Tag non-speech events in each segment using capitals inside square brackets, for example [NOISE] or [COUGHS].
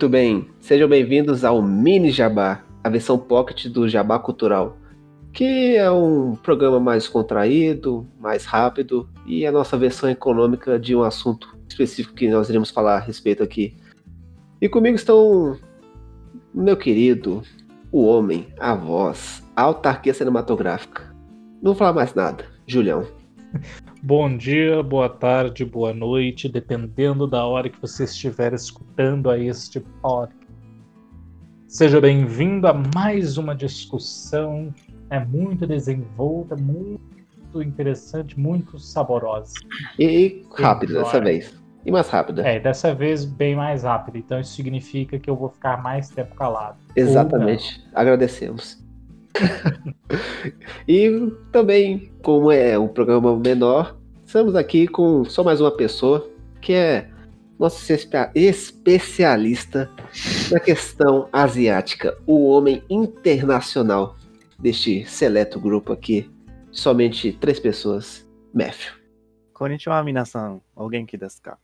Muito bem, sejam bem-vindos ao Mini Jabá, a versão pocket do Jabá Cultural, que é um programa mais contraído, mais rápido e a nossa versão econômica de um assunto específico que nós iremos falar a respeito aqui. E comigo estão meu querido, o homem, a voz, a autarquia cinematográfica. Não vou falar mais nada, Julião. [LAUGHS] Bom dia, boa tarde, boa noite, dependendo da hora que você estiver escutando a este podcast. Seja bem-vindo a mais uma discussão é muito desenvolta, muito interessante, muito saborosa. E rápida dessa vez. E mais rápida. É, dessa vez bem mais rápida. Então isso significa que eu vou ficar mais tempo calado. Exatamente. Agradecemos. [LAUGHS] e também, como é um programa menor, estamos aqui com só mais uma pessoa, que é nosso especialista na questão asiática, o homem internacional deste seleto grupo aqui, somente três pessoas, Matthew. Konnichiwa, minasan. Alguém que desu ka?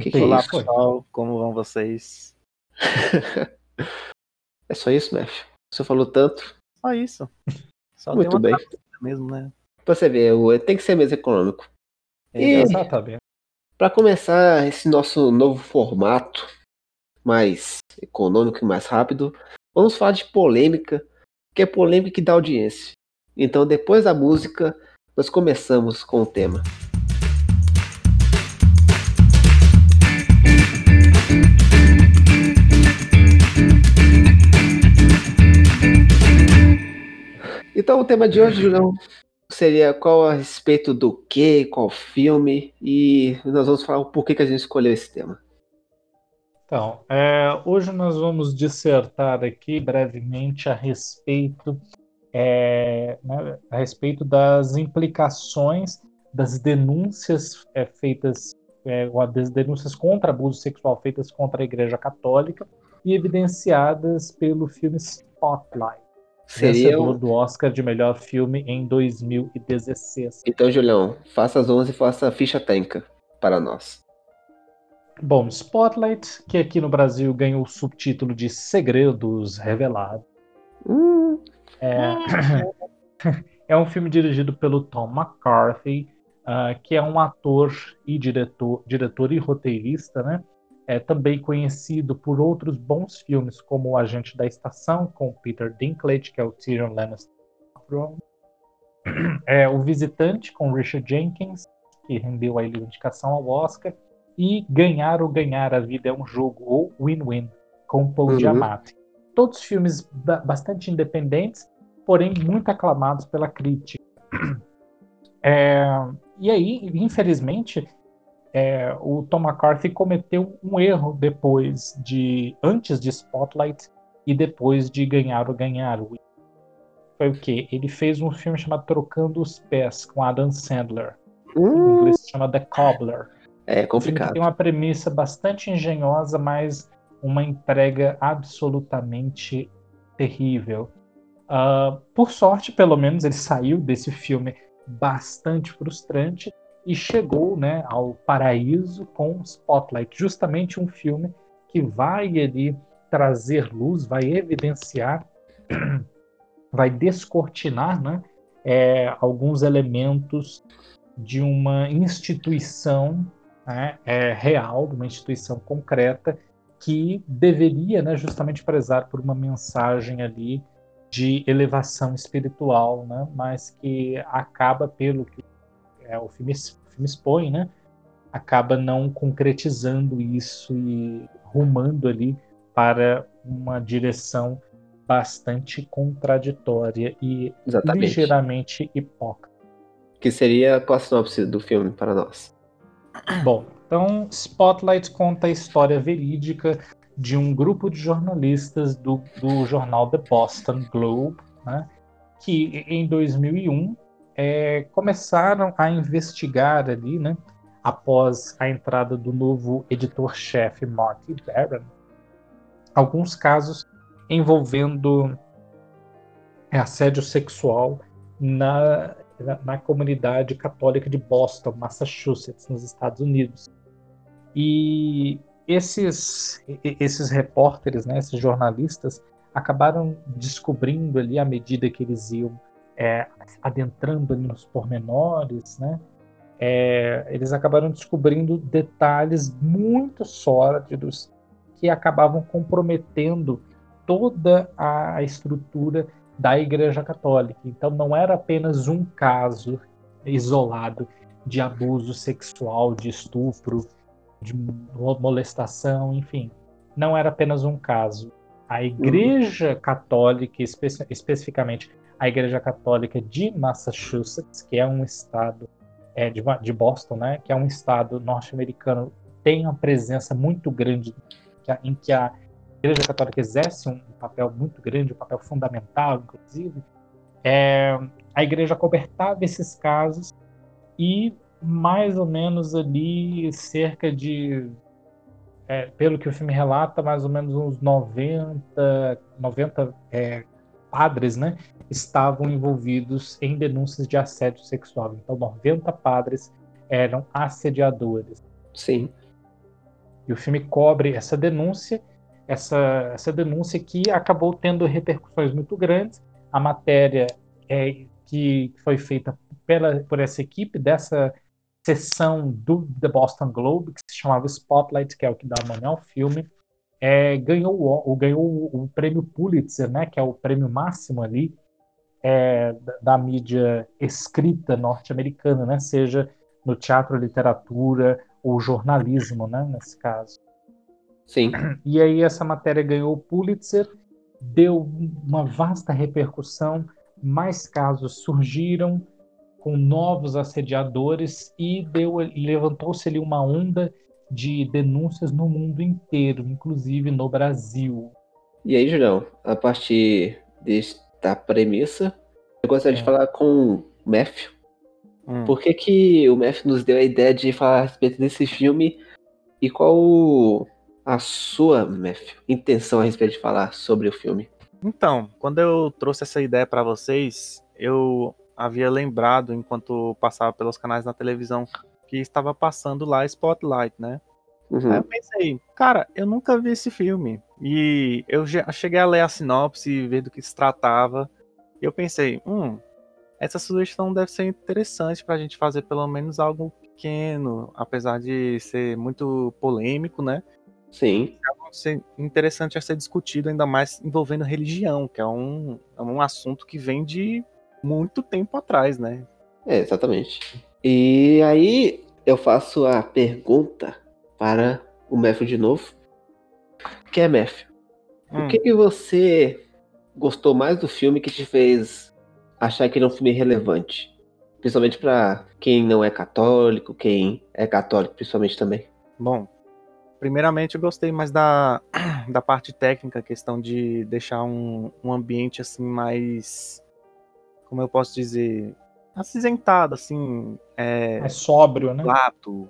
Que que Olá, é isso? pessoal. Como vão vocês? [LAUGHS] é só isso, Matthew? Você falou tanto. Só isso. Só Muito tem uma bem. mesmo, né? Pra você ver, tem que ser mesmo econômico. E- Exatamente. Para começar esse nosso novo formato, mais econômico e mais rápido, vamos falar de polêmica, que é polêmica que dá audiência. Então, depois da música, nós começamos com o tema. O tema de hoje, Julião, seria qual a respeito do que, qual filme, e nós vamos falar o porquê que a gente escolheu esse tema. Então, é, hoje nós vamos dissertar aqui brevemente a respeito, é, né, a respeito das implicações das denúncias é, feitas, é, ou das denúncias contra abuso sexual feitas contra a Igreja Católica e evidenciadas pelo filme Spotlight, Seria. vencedor do Oscar de melhor filme em 2016. Então, Julião, faça as 11 e faça a ficha técnica para nós. Bom, Spotlight, que aqui no Brasil ganhou o subtítulo de Segredos Revelados. Hum, É, [COUGHS] é um filme dirigido pelo Tom McCarthy, ah, que é um ator e diretor, diretor e roteirista, né? É também conhecido por outros bons filmes, como O Agente da Estação, com Peter Dinklage, que é o Tyrion Lannister. É, o Visitante, com Richard Jenkins, que rendeu a indicação ao Oscar. E Ganhar ou Ganhar, a Vida é um Jogo, ou Win-Win, com Paul Uhum. Giamatti. Todos filmes ba- bastante independentes, porém muito aclamados pela crítica. [CLEARS THROAT] É, e aí, infelizmente, é, o Tom McCarthy cometeu um erro depois de, antes de Spotlight e depois de Ganhar ou Ganhar. Foi o quê? Ele fez um filme chamado Trocando os Pés com Adam Sandler. Em hum, inglês se chama The Cobbler. é que complicado. tem uma premissa bastante engenhosa, mas uma entrega absolutamente terrível. Ah, por sorte, pelo menos, ele saiu desse filme bastante frustrante e chegou né, ao paraíso com Spotlight, justamente um filme que vai ali trazer luz, vai evidenciar, [CLEARS THROAT] vai descortinar né, é, alguns elementos de uma instituição né, é, real, de uma instituição concreta que deveria né, justamente prezar por uma mensagem ali de elevação espiritual, né, mas que acaba pelo que é, o, filme, o filme expõe, né, acaba não concretizando isso e rumando ali para uma direção bastante contraditória e Exatamente. ligeiramente hipócrita. Que seria a sinopse do filme para nós? Bom, então Spotlight conta a história verídica de um grupo de jornalistas do, do jornal The Boston Globe, né, que em 2001 é, começaram a investigar ali, né, após a entrada do novo editor-chefe Marty Baron, alguns casos envolvendo é, assédio sexual na, na, na comunidade católica de Boston, Massachusetts, nos Estados Unidos. E esses, esses repórteres, né, esses jornalistas, acabaram descobrindo ali, à medida que eles iam é, adentrando ali nos pormenores, né, é, eles acabaram descobrindo detalhes muito sórdidos que acabavam comprometendo toda a estrutura da Igreja Católica. Então não era apenas um caso isolado de abuso sexual, de estupro, de molestação, enfim. Não era apenas um caso. A Igreja Católica, espe especificamente a Igreja Católica de Massachusetts, que é um estado é, de, de Boston, né, que é um estado norte-americano, tem uma presença muito grande em que a Igreja Católica exerce um papel muito grande, um papel fundamental, inclusive. É, a Igreja cobertava esses casos e mais ou menos ali cerca de é, pelo que o filme relata, mais ou menos uns 90, 90 é, padres, né, estavam envolvidos em denúncias de assédio sexual. Então, 90 padres eram assediadores. Sim. E o filme cobre essa denúncia, essa, essa denúncia que acabou tendo repercussões muito grandes. A matéria é, que foi feita pela, por essa equipe dessa sessão do The Boston Globe, que se chamava Spotlight, que é o que dá nome ao filme, é, ganhou, o, ganhou o, o, prêmio Pulitzer, né, que é o prêmio máximo ali é, da, mídia escrita norte-americana, né, seja no teatro, literatura ou jornalismo, né, nesse caso. Sim. E aí essa matéria ganhou o Pulitzer, deu uma vasta repercussão, mais casos surgiram, com novos assediadores e deu levantou-se ali uma onda de denúncias no mundo inteiro, inclusive no Brasil. E aí, Julião, a partir desta premissa, eu gostaria é. de falar com o Matthew. Hum. Por que, que o Matthew nos deu a ideia de falar a respeito desse filme e qual a sua, Matthew, intenção a respeito de falar sobre o filme? Então, quando eu trouxe essa ideia para vocês, eu havia lembrado enquanto passava pelos canais na televisão que estava passando lá Spotlight, né? Uhum. Aí eu pensei, cara, eu nunca vi esse filme. E eu cheguei a ler a sinopse e ver do que se tratava. E eu pensei, hum, essa sugestão deve ser interessante pra gente fazer pelo menos algo pequeno, apesar de ser muito polêmico, né? Sim. É interessante a ser discutido, ainda mais envolvendo religião, que é um, é um assunto que vem de muito tempo atrás, né? É, exatamente. E aí eu faço a pergunta para o Matthew de novo. Que é, Matthew, hum. o que, que você gostou mais do filme que te fez achar que ele é um filme relevante? Principalmente para quem não é católico, quem é católico, principalmente também. Bom, primeiramente eu gostei mais da, [CLEARS THROAT] da parte técnica, questão de deixar um, um ambiente assim mais como eu posso dizer, acinzentado, assim. É, é sóbrio, né? Lato.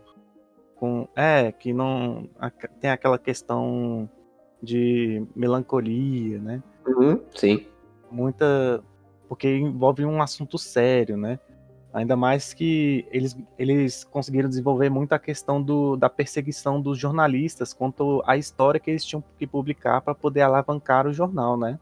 Com, é, que não. Tem aquela questão de melancolia, né? Uhum, sim. Muita. Porque envolve um assunto sério, né? Ainda mais que eles, eles conseguiram desenvolver muito a questão do, da perseguição dos jornalistas quanto à história que eles tinham que publicar para poder alavancar o jornal, né?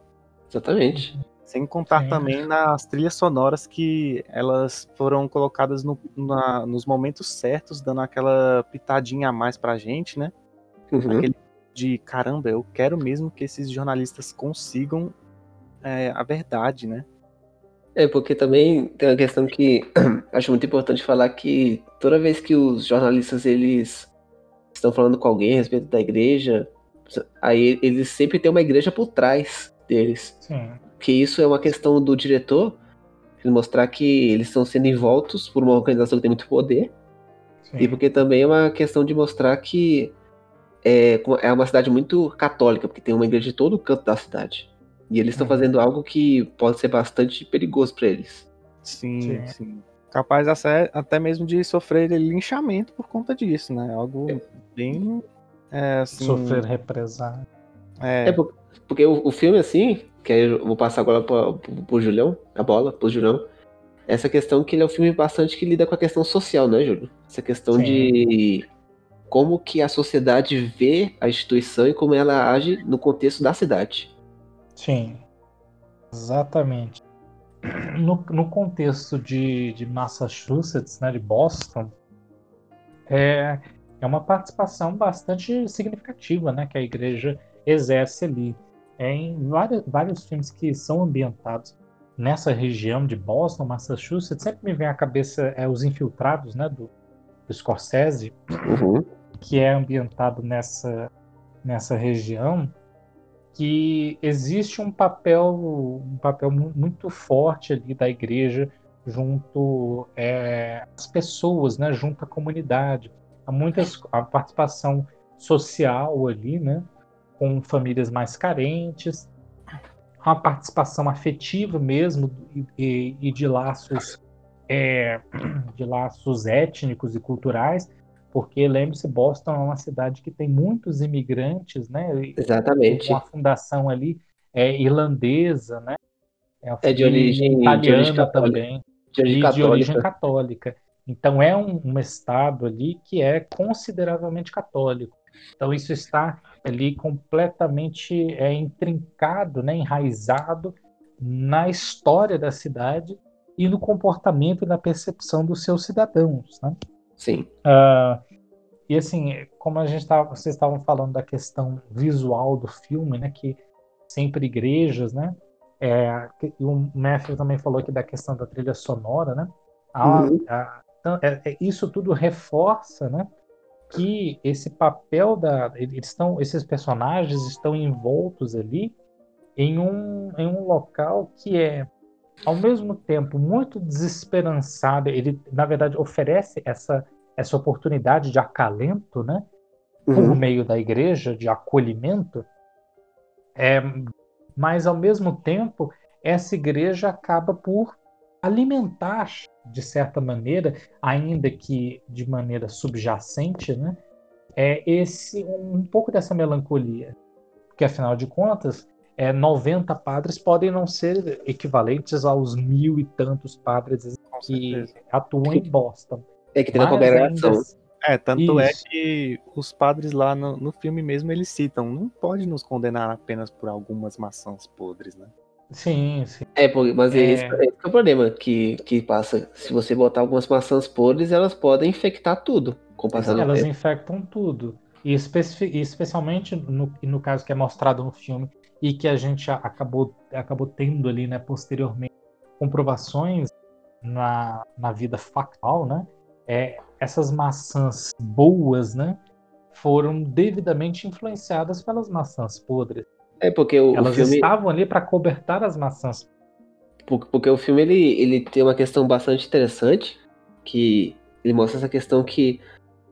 Exatamente. Sem contar Sim. também nas trilhas sonoras que elas foram colocadas no, na, nos momentos certos, dando aquela pitadinha a mais pra gente, né? Uhum. Aquele de caramba, eu quero mesmo que esses jornalistas consigam é, a verdade, né? É, porque também tem uma questão que [CLEARS THROAT] acho muito importante falar que toda vez que os jornalistas eles estão falando com alguém a respeito da igreja, aí eles sempre têm uma igreja por trás deles. Sim que isso é uma questão do diretor mostrar que eles estão sendo envoltos por uma organização que tem muito poder Sim. e porque também é uma questão de mostrar que é, é uma cidade muito católica, porque tem uma igreja de todo canto da cidade. E eles estão uhum. fazendo algo que pode ser bastante perigoso para eles. Sim, sim, sim. Capaz até mesmo de sofrer linchamento por conta disso, né? Algo é. bem. É, assim... Sofrer represar. É, é porque o, o filme, assim, que aí eu vou passar agora pro, pro, pro Julião, a bola, pro Julião. Essa questão que ele é um filme bastante que lida com a questão social, né, Júlio? Essa questão Sim. de como que a sociedade vê a instituição e como ela age no contexto da cidade. Sim, exatamente. No, no contexto de, de Massachusetts, né, de Boston, é, é uma participação bastante significativa né, que a igreja exerce ali. É, em vários, vários filmes que são ambientados nessa região de Boston, Massachusetts, sempre me vem à cabeça é, Os Infiltrados, né, do, do Scorsese, uhum. que é ambientado nessa, nessa região, que existe um papel, um papel muito forte ali da igreja junto é, às pessoas, né, junto à comunidade. Há muitas a participação social ali, né, com famílias mais carentes, uma participação afetiva mesmo e, e de laços é, [CLEARS THROAT] de laços étnicos e culturais, porque lembre-se, Boston é uma cidade que tem muitos imigrantes, né? Exatamente. Com a fundação ali é irlandesa, né? É, é de origem italiana de origem também, de origem, e católica. de origem católica. Então é um, um estado ali que é consideravelmente católico. Então isso está ali completamente é, intrincado, né, enraizado na história da cidade e no comportamento e na percepção dos seus cidadãos. Né? Sim. Uh, e assim, como a gente tava, vocês estavam falando da questão visual do filme, né, que sempre igrejas, né, é, e o Matthew também falou aqui da questão da trilha sonora, né, a, uhum. a, então, é, é, isso tudo reforça, né, que esse papel da eles estão esses personagens estão envoltos ali em um, em um local que é ao mesmo tempo muito desesperançado. Ele na verdade oferece essa essa oportunidade de acalento né? Por uhum. meio da igreja de acolhimento. É mas ao mesmo tempo essa igreja acaba por alimentar, de certa maneira, ainda que de maneira subjacente, né, é esse um pouco dessa melancolia. Porque, afinal de contas, é, 90 padres podem não ser equivalentes aos mil e tantos padres que atuam em Boston. É que tem a congregação. Ainda... É, tanto é Isso. é que os padres lá no, no filme mesmo eles citam, não pode nos condenar apenas por algumas maçãs podres, né? Sim, sim. É, mas é... Esse, esse é o problema que, que passa. Se você botar algumas maçãs podres, elas podem infectar tudo com o passar Elas tempo. infectam tudo. E especi especialmente no, no caso que é mostrado no filme e que a gente acabou, acabou tendo ali, né, posteriormente, comprovações na, na vida factual, né? É, essas maçãs boas, né, foram devidamente influenciadas pelas maçãs podres. É porque o, Elas o filme... estavam ali para cobertar as maçãs. Porque o filme ele, ele tem uma questão bastante interessante, que ele mostra essa questão que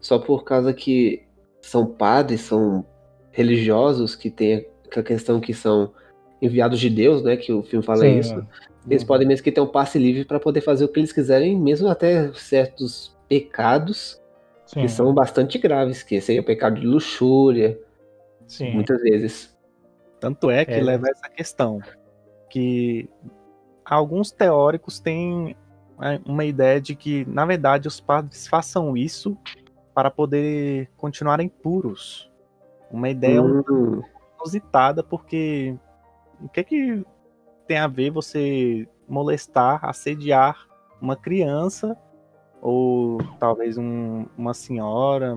só por causa que são padres, são religiosos, que tem a questão que são enviados de Deus, né, que o filme fala Sim, isso, é. eles podem mesmo que ter um passe livre para poder fazer o que eles quiserem, mesmo até certos pecados Sim. que são bastante graves, que seria o pecado de luxúria, Sim. muitas vezes. Tanto é que é. leva a essa questão que alguns teóricos têm né, uma ideia de que, na verdade, os padres façam isso para poder continuarem puros. Uma ideia uhum. inusitada, porque o que, que tem a ver você molestar, assediar uma criança ou talvez um, uma senhora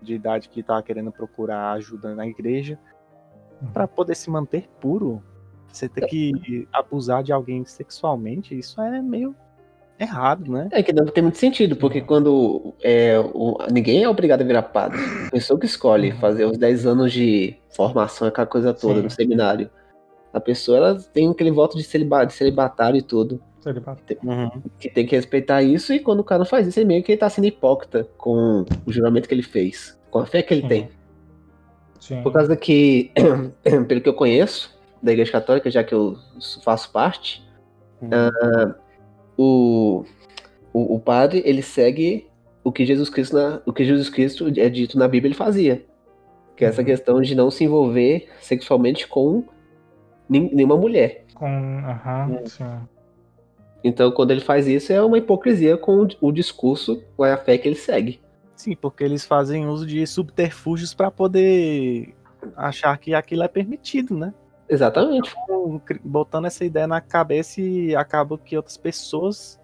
de idade que está querendo procurar ajuda na igreja para poder se manter puro, você ter que abusar de alguém sexualmente, isso é meio errado, né? É que não tem muito sentido, porque quando é, o, ninguém é obrigado a virar padre. A pessoa que escolhe uhum. fazer os 10 anos de formação, aquela coisa toda Sim. no seminário. A pessoa ela tem aquele voto de, celibatário, de celibatário e tudo. Uhum. Que tem que respeitar isso, e quando o cara não faz isso, é meio que ele tá sendo hipócrita com o juramento que ele fez, com a fé que ele Sim. tem. Sim. Por causa que, [CLEARS THROAT] pelo que eu conheço da Igreja Católica, já que eu faço parte, uhum. uh, o, o, o, padre ele segue o que Jesus Cristo na, o que Jesus Cristo é dito na Bíblia ele fazia, que é essa uhum. questão de não se envolver sexualmente com nenhuma mulher. Com, uhum, sim. Então, quando ele faz isso, é uma hipocrisia com o, o discurso, com a fé que ele segue. Sim, porque eles fazem uso de subterfúgios para poder achar que aquilo é permitido, né? Exatamente. Então, botando essa ideia na cabeça e acaba que outras pessoas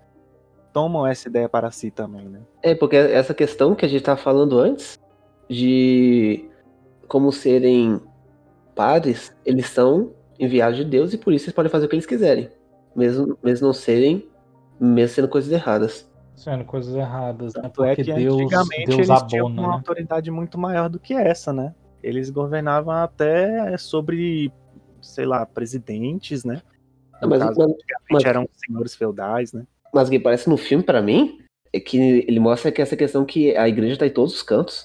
tomam essa ideia para si também, né? É, porque essa questão que a gente estava falando antes, de como serem padres, eles são enviados de Deus e por isso eles podem fazer o que eles quiserem, mesmo, mesmo não serem, mesmo sendo coisas erradas. Sendo coisas erradas, né? É Porque que Deus, antigamente Deus eles abona, tinham uma né? autoridade muito maior do que essa, né? Eles governavam até sobre, sei lá, presidentes, né? No Mas, caso, mas, antigamente mas- eram senhores feudais, né? mas o que parece no filme, pra mim, é que ele mostra que essa questão que a igreja tá em todos os cantos.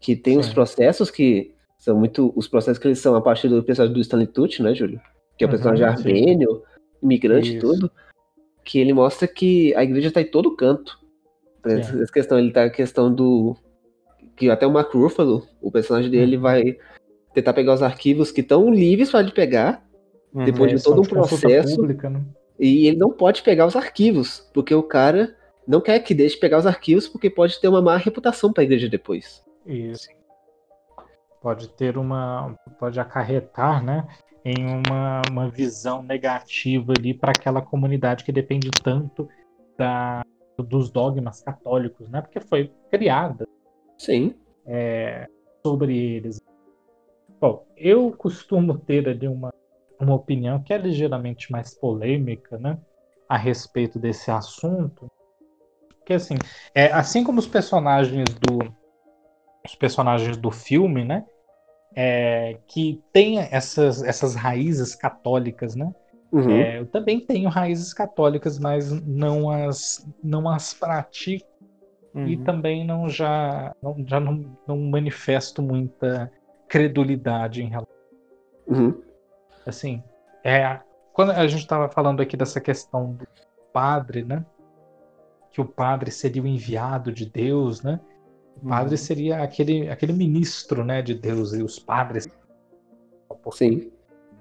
Que tem os Sim. processos que são muito. Os processos que eles são a partir do personagem do Stanley Tucci, né, Júlio? Que é o Uhum, personagem sim. armênio, imigrante e Isso. tudo. Que ele mostra que a igreja tá em todo canto. Exemplo, Essa questão, ele tá a questão do. Que até o Mark Ruffalo, o personagem dele, Uhum. vai tentar pegar os arquivos que estão livres para ele pegar. Depois É, de são todo um processo. Pública, né? E ele não pode pegar os arquivos, porque o cara não quer que deixe pegar os arquivos, porque pode ter uma má reputação para a igreja depois. Isso. Pode ter uma. Pode acarretar, né? Em uma, uma visão negativa ali para aquela comunidade que depende tanto da, dos dogmas católicos, né? Porque foi criada Sim. sobre eles. Bom, eu costumo ter ali uma, uma opinião que é ligeiramente mais polêmica, né? A respeito desse assunto. Porque assim, é, assim como os personagens do os personagens do filme, né? É, que tem essas, essas raízes católicas, né? Uhum. É, eu também tenho raízes católicas, mas não as, não as pratico e Uhum. também não já, não, já não, não manifesto muita credulidade em relação. Uhum. Assim, é, quando a gente estava falando aqui dessa questão do padre, né? Que o padre seria o enviado de Deus, né? O padre Uhum. seria aquele, aquele ministro, né, de Deus e os padres Sim.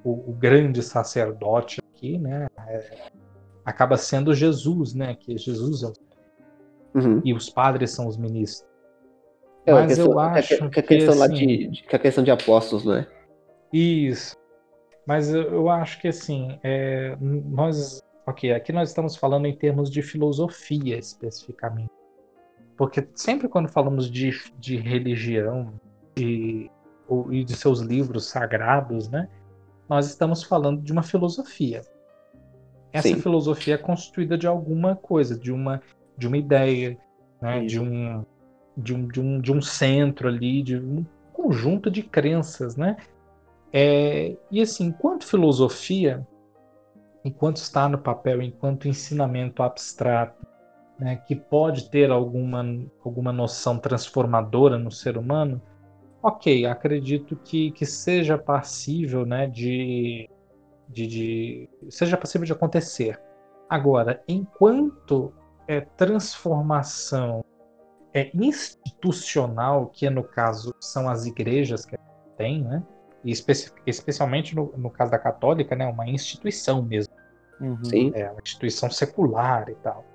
o, o grande sacerdote aqui, né? é, acaba sendo Jesus, né? Que Jesus é o- Uhum. e os padres são os ministros. É, a Mas questão, eu que a- acho que a que, questão lá assim, de, de- que a questão de apóstolos, não é? Isso. Mas eu, eu acho que assim, é, nós, ok, aqui nós estamos falando em termos de filosofia especificamente, porque sempre quando falamos de, de religião e, ou- e de seus livros sagrados, né, nós estamos falando de uma filosofia. Essa Sim. filosofia é constituída de alguma coisa, de uma de uma ideia, né, de um de um, de um de um centro ali, de um conjunto de crenças, né? É, e assim, enquanto filosofia, enquanto está no papel, enquanto ensinamento abstrato, né, que pode ter alguma, alguma noção transformadora no ser humano, ok, acredito que, que seja passível né, de, de, de- seja passível de acontecer. Agora, enquanto é transformação é institucional, que no caso são as igrejas que a gente tem, né? E especi- especialmente no, no caso da católica, né? Uma instituição mesmo, Uhum. Sim. é uma instituição secular e tal.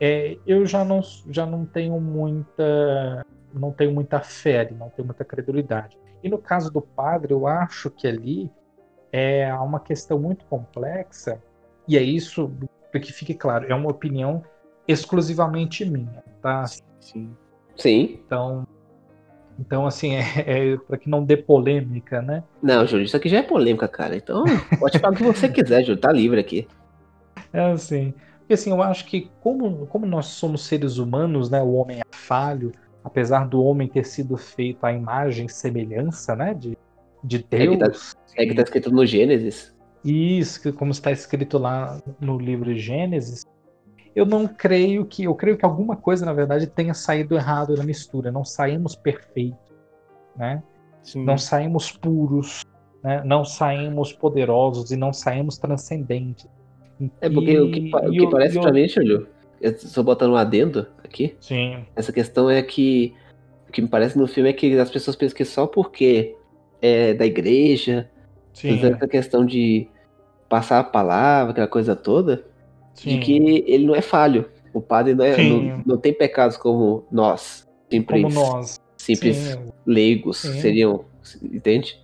É, eu já não, já não tenho muita não tenho muita fé, não tenho muita credulidade. E no caso do padre, eu acho que ali é uma questão muito complexa, e é isso, para que fique claro, é uma opinião exclusivamente minha, tá? Sim. Sim. Então, então assim, é, é para que não dê polêmica, né? Não, Júlio, isso aqui já é polêmica, cara. Então, pode falar o que você quiser, Júlio. Tá livre aqui. É assim, porque assim, eu acho que como, como nós somos seres humanos, né, o homem é falho, apesar do homem ter sido feito à imagem e semelhança, né, de, de É que tá- Deus. É que tá escrito no Gênesis. Isso, como está escrito lá no livro de Gênesis, eu não creio que, eu creio que alguma coisa, na verdade, tenha saído errado na mistura. Não saímos perfeitos, né? Sim. Não saímos puros, né? Não saímos poderosos e não saímos transcendentes. É porque o que, o E que eu- parece eu- pra mim, Júlio, eu estou botando um adendo aqui. Sim, Essa questão é que o que me parece no filme é que as pessoas pensam que só porque é da igreja, sim, essa questão de passar a palavra, aquela coisa toda, sim. de que ele não é falho. O padre não, é, não, não tem pecados como nós. simples, como nós. simples Sim. leigos seriam, entende?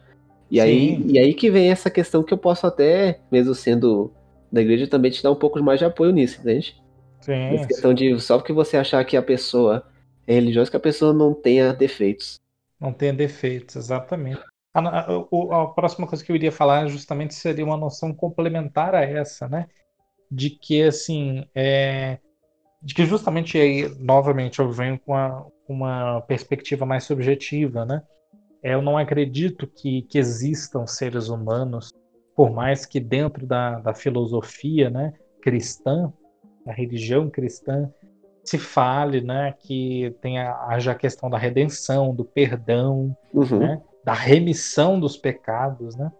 E aí, e aí que vem essa questão que eu posso até, mesmo sendo da igreja, também te dar um pouco mais de apoio nisso, entende? Sim, Essa questão de só porque você achar que a pessoa é religiosa, que a pessoa não tenha defeitos. não tenha defeitos, exatamente. A, a- o- a próxima coisa que eu iria falar justamente seria uma noção complementar a essa, né? De que, assim, é, de que justamente aí, novamente, eu venho com a- uma perspectiva mais subjetiva, né? É, Eu não acredito que, que existam seres humanos, por mais que dentro da, da filosofia né, cristã, da religião cristã, se fale né, que tenha, haja a questão da redenção, do perdão, Uhum. né, da remissão dos pecados, né?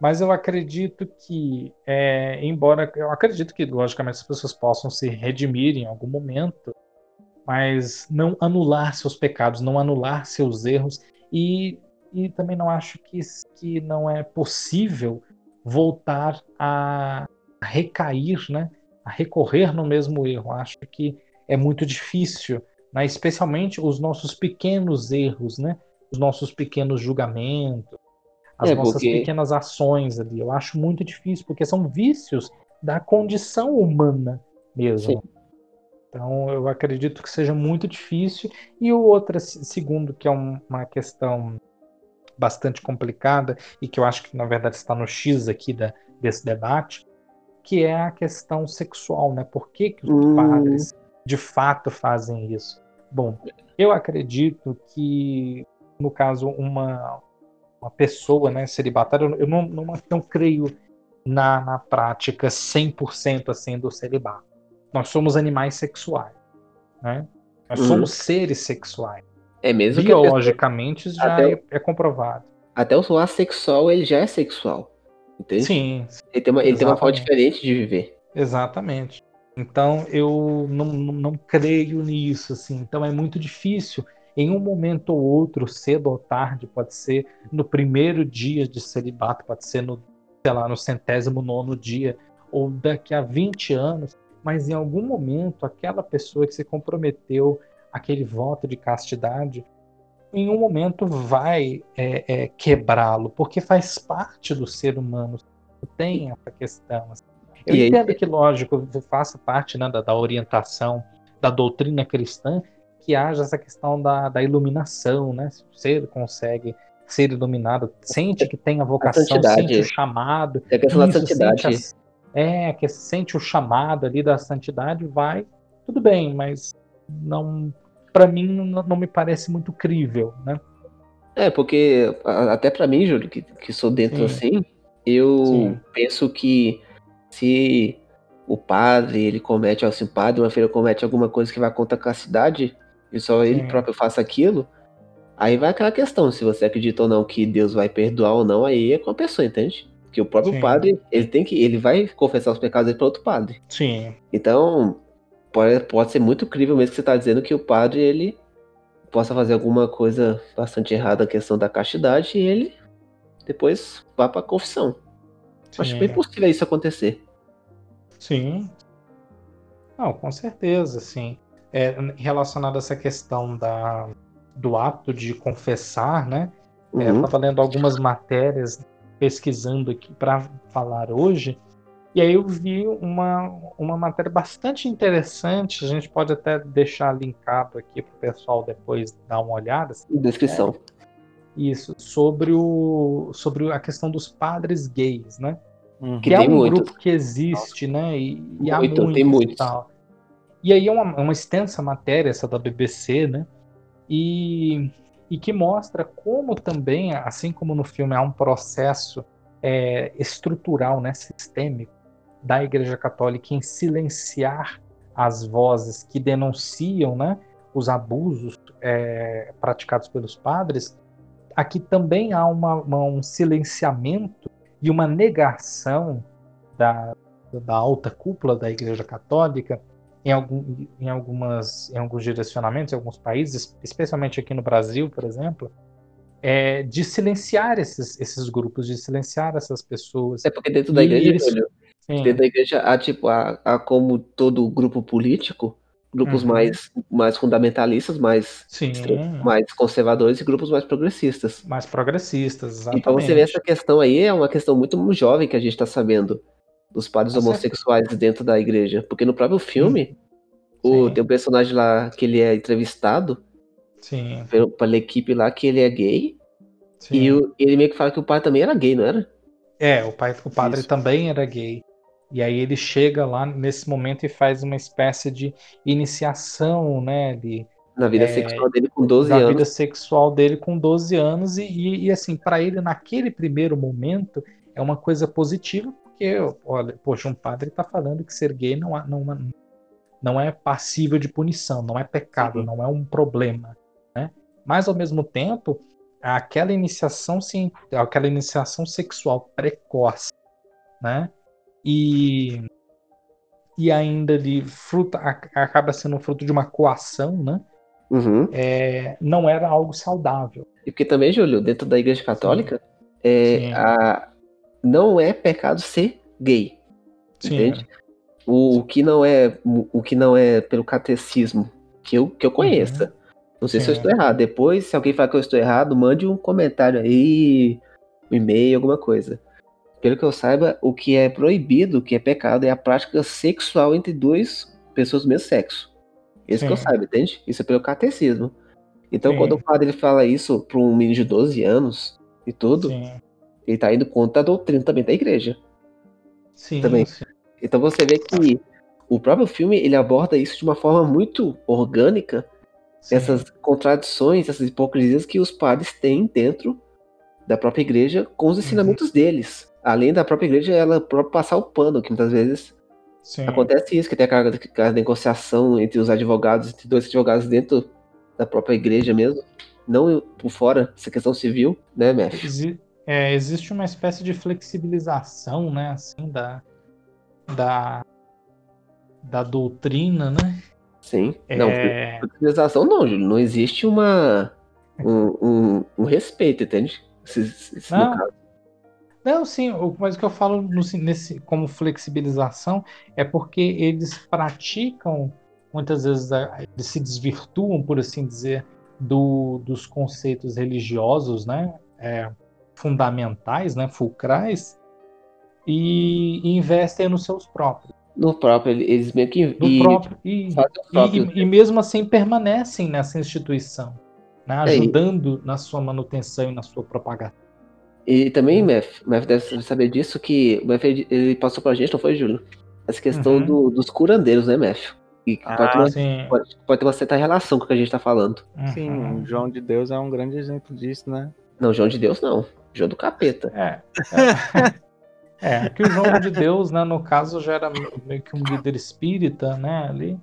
Mas eu acredito que, é, embora eu acredito que logicamente as pessoas possam se redimir em algum momento, mas não anular seus pecados, não anular seus erros e, e também não acho que, que não é possível voltar a recair, né? A recorrer no mesmo erro. Acho que é muito difícil, né? especialmente os nossos pequenos erros, né? Os nossos pequenos julgamentos, as É, nossas porque- pequenas ações ali. Eu acho muito difícil, porque são vícios da condição humana mesmo. Sim. Então, eu acredito que seja muito difícil. E o outro, se- segundo, que é um- uma questão bastante complicada e que eu acho que, na verdade, está no X aqui da, desse debate, que é a questão sexual, né? Por que, que os Hum. padres, de fato, fazem isso? Bom, eu acredito que, no caso, uma, uma pessoa né, celibatária, eu não, não, não creio na, na prática 100% assim do celibato. Nós somos animais sexuais, né? Nós Uhum. somos seres sexuais. É mesmo pessoa, Biologicamente isso já é, é comprovado. até o assexual ele já é sexual. Entende? Sim, Ele tem uma, ele tem uma forma diferente de viver. Exatamente. Então eu não, não, não creio nisso, assim. Então é muito difícil. Em um momento ou outro, cedo ou tarde, pode ser no primeiro dia de celibato, pode ser no, sei lá, no centésimo nono dia, ou daqui a 20 anos, mas em algum momento aquela pessoa que se comprometeu aquele voto de castidade, em um momento vai é, é, quebrá-lo, porque faz parte do ser humano. Tem essa questão. assim. Eu E aí- entendo que, lógico, faça parte né, da, da orientação da doutrina cristã que haja essa questão da, da iluminação, né? Se você consegue ser iluminado, sente que tem a vocação, santidade. sente o chamado, É a questão da santidade. sente a- é, que sente o chamado ali da santidade, vai, tudo bem, mas não, para mim não, não me parece muito crível, né? É, porque até pra mim, Júlio, que, que sou dentro Sim. assim, eu Sim. penso que se o padre, ele comete, se o padre, uma feira comete alguma coisa que vai contra a castidade, e só ele Sim. próprio faça aquilo, aí vai aquela questão, se você acredita ou não que Deus vai perdoar ou não, aí é com a pessoa, entende? Porque o próprio Sim. padre, ele tem que, ele vai confessar os pecados dele para outro padre. Sim, Então, pode, pode ser muito crível mesmo que você está dizendo que o padre ele possa fazer alguma coisa bastante errada na questão da castidade e ele depois vá para confissão. Acho sim. bem possível isso acontecer. Sim. Não, com certeza, sim. É, relacionado a essa questão da, do ato de confessar, né? É, eu Uhum. estava lendo algumas matérias, pesquisando aqui para falar hoje, e aí eu vi uma, uma matéria bastante interessante. A gente pode até deixar linkado aqui para o pessoal depois dar uma olhada. Descrição. Isso, sobre, o, sobre a questão dos padres gays, né? Uhum. Que que é um muitos. grupo que existe, né? E, e há Muito, muitos tem e muitos. tal. E aí é uma, uma extensa matéria essa da BBC, né? E, e que mostra como também, assim como no filme, há um processo é, estrutural, né, sistêmico da Igreja Católica em silenciar as vozes que denunciam, né, os abusos é, praticados pelos padres. Aqui também há uma- uma- um silenciamento e uma negação da, da alta cúpula da Igreja Católica em, algum, em, algumas, em alguns direcionamentos, em alguns países, especialmente aqui no Brasil, por exemplo, é, de silenciar esses, esses grupos, de silenciar essas pessoas. É porque dentro da igreja, eles- dentro da igreja há tipo, há, há como todo grupo político, grupos uhum. mais, mais fundamentalistas, mais, mais conservadores e grupos mais progressistas. Mais progressistas, exatamente. Então você vê essa questão aí, é uma questão muito jovem que a gente está sabendo dos padres homossexuais dentro da igreja. Porque no próprio filme, o, tem um personagem lá que ele é entrevistado Sim. pela equipe lá que ele é gay. Sim. E o, ele meio que fala que o pai também era gay, não era? É, o, pai, o padre Isso. também era gay. E aí ele chega lá nesse momento e faz uma espécie de iniciação, né? De, na vida é, sexual dele com 12 na anos. Na vida sexual dele com 12 anos. E, e, e assim, para ele, naquele primeiro momento, é uma coisa positiva, porque, olha, poxa, um padre está falando que ser gay não, não, não é passível de punição, não é pecado, Sim. não é um problema. Né? Mas, ao mesmo tempo, aquela iniciação, sim, aquela iniciação sexual precoce, né? E, e ainda ali fruta, acaba sendo fruto de uma coação, né? Uhum. É, não era algo saudável. E porque também, Júlio, dentro da Igreja Católica, é, a, não é pecado ser gay. Sim, entende? É. O, o, que não é o que não é pelo catecismo que eu, que eu conheça. Uhum. Não sei Sim. se eu estou errado. Depois, se alguém falar que eu estou errado, mande um comentário aí, um e-mail, alguma coisa. Pelo que eu saiba, o que é proibido, o que é pecado, é a prática sexual entre duas pessoas do mesmo sexo. Isso que eu saiba, entende? Isso é pelo catecismo. Então, Sim. quando o padre fala isso para um menino de 12 anos e tudo, Sim. ele está indo contra a doutrina também da igreja. Sim, também. sim. Então você vê que o próprio filme ele aborda isso de uma forma muito orgânica, sim. essas contradições, essas hipocrisias que os padres têm dentro da própria igreja com os ensinamentos uhum. deles. Além da própria igreja, ela própria passar o pano, que muitas vezes sim. acontece isso, que tem aquela, aquela negociação entre os advogados, entre dois advogados dentro da própria igreja mesmo, não por fora, essa questão civil, né, Mestre? Exi é, existe uma espécie de flexibilização, né, assim, da, da, da doutrina, né? Sim. É... Não, flexibilização não, Júlio. Não existe uma, um, um, um respeito, entende? Se, se não, não, sim, mas o que eu falo no, nesse, como flexibilização é porque eles praticam, muitas vezes, eles se desvirtuam, por assim dizer, do, dos conceitos religiosos, né? É, fundamentais, né? Fulcrais, e, e investem nos seus próprios. No próprio, eles meio que. No e, próprio, e, próprio. e, e, mesmo assim permanecem nessa instituição, né, é, ajudando é, na sua manutenção e na sua propagação. E também, Mef, Mef deve saber disso, que o Mef ele passou pra gente, não foi, Júlio? Essa questão uhum. do, dos curandeiros, né, Mef? E ah, pode, ter uma, pode, pode, ter uma certa relação com o que a gente tá falando. Uhum. Sim, o João de Deus é um grande exemplo disso, né? Não, João de Deus não. João do capeta. É. é. [LAUGHS] É, que o João de Deus, né, no caso, já era meio que um líder espírita, né, ali.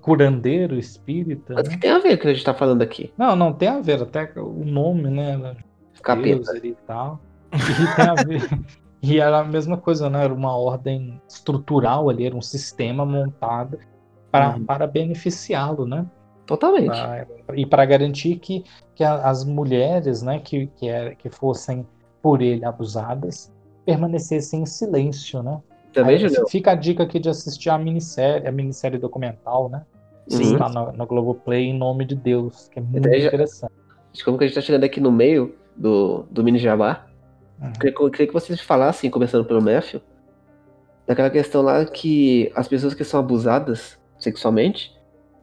Curandeiro espírita. Mas né? que tem a ver com o que a gente tá falando aqui? Não, não tem a ver, até o nome, né? Capeta. E tal. E tem a ver. [LAUGHS] e era a mesma coisa, né? Era uma ordem estrutural ali, era um sistema montado para, uhum. para beneficiá-lo, né? Totalmente. Pra, e para garantir que, que as mulheres, né, que, que, era, que fossem por ele abusadas, permanecessem em silêncio, né? Também, Aí, Fica a dica aqui de assistir a minissérie, a minissérie documental, né? Sim. Está no, no Globoplay em nome de Deus, que é muito interessante. Como que a gente está chegando aqui no meio do, do mini jabá, uhum. queria, queria que vocês falassem, começando pelo Matthew, daquela questão lá que as pessoas que são abusadas sexualmente,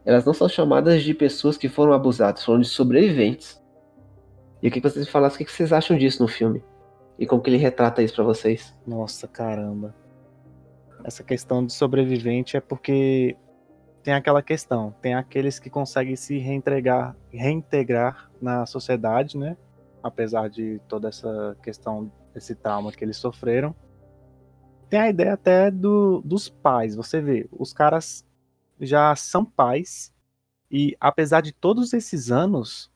elas não são chamadas de pessoas que foram abusadas, foram de sobreviventes. E eu queria que vocês falassem o que vocês acham disso no filme. E como que ele retrata isso para vocês? Nossa, caramba. Essa questão de sobrevivente é porque tem aquela questão, tem aqueles que conseguem se reintegrar, reintegrar na sociedade, né? Apesar de toda essa questão, esse trauma que eles sofreram. Tem a ideia até do, dos pais. Você vê, os caras já são pais e apesar de todos esses anos,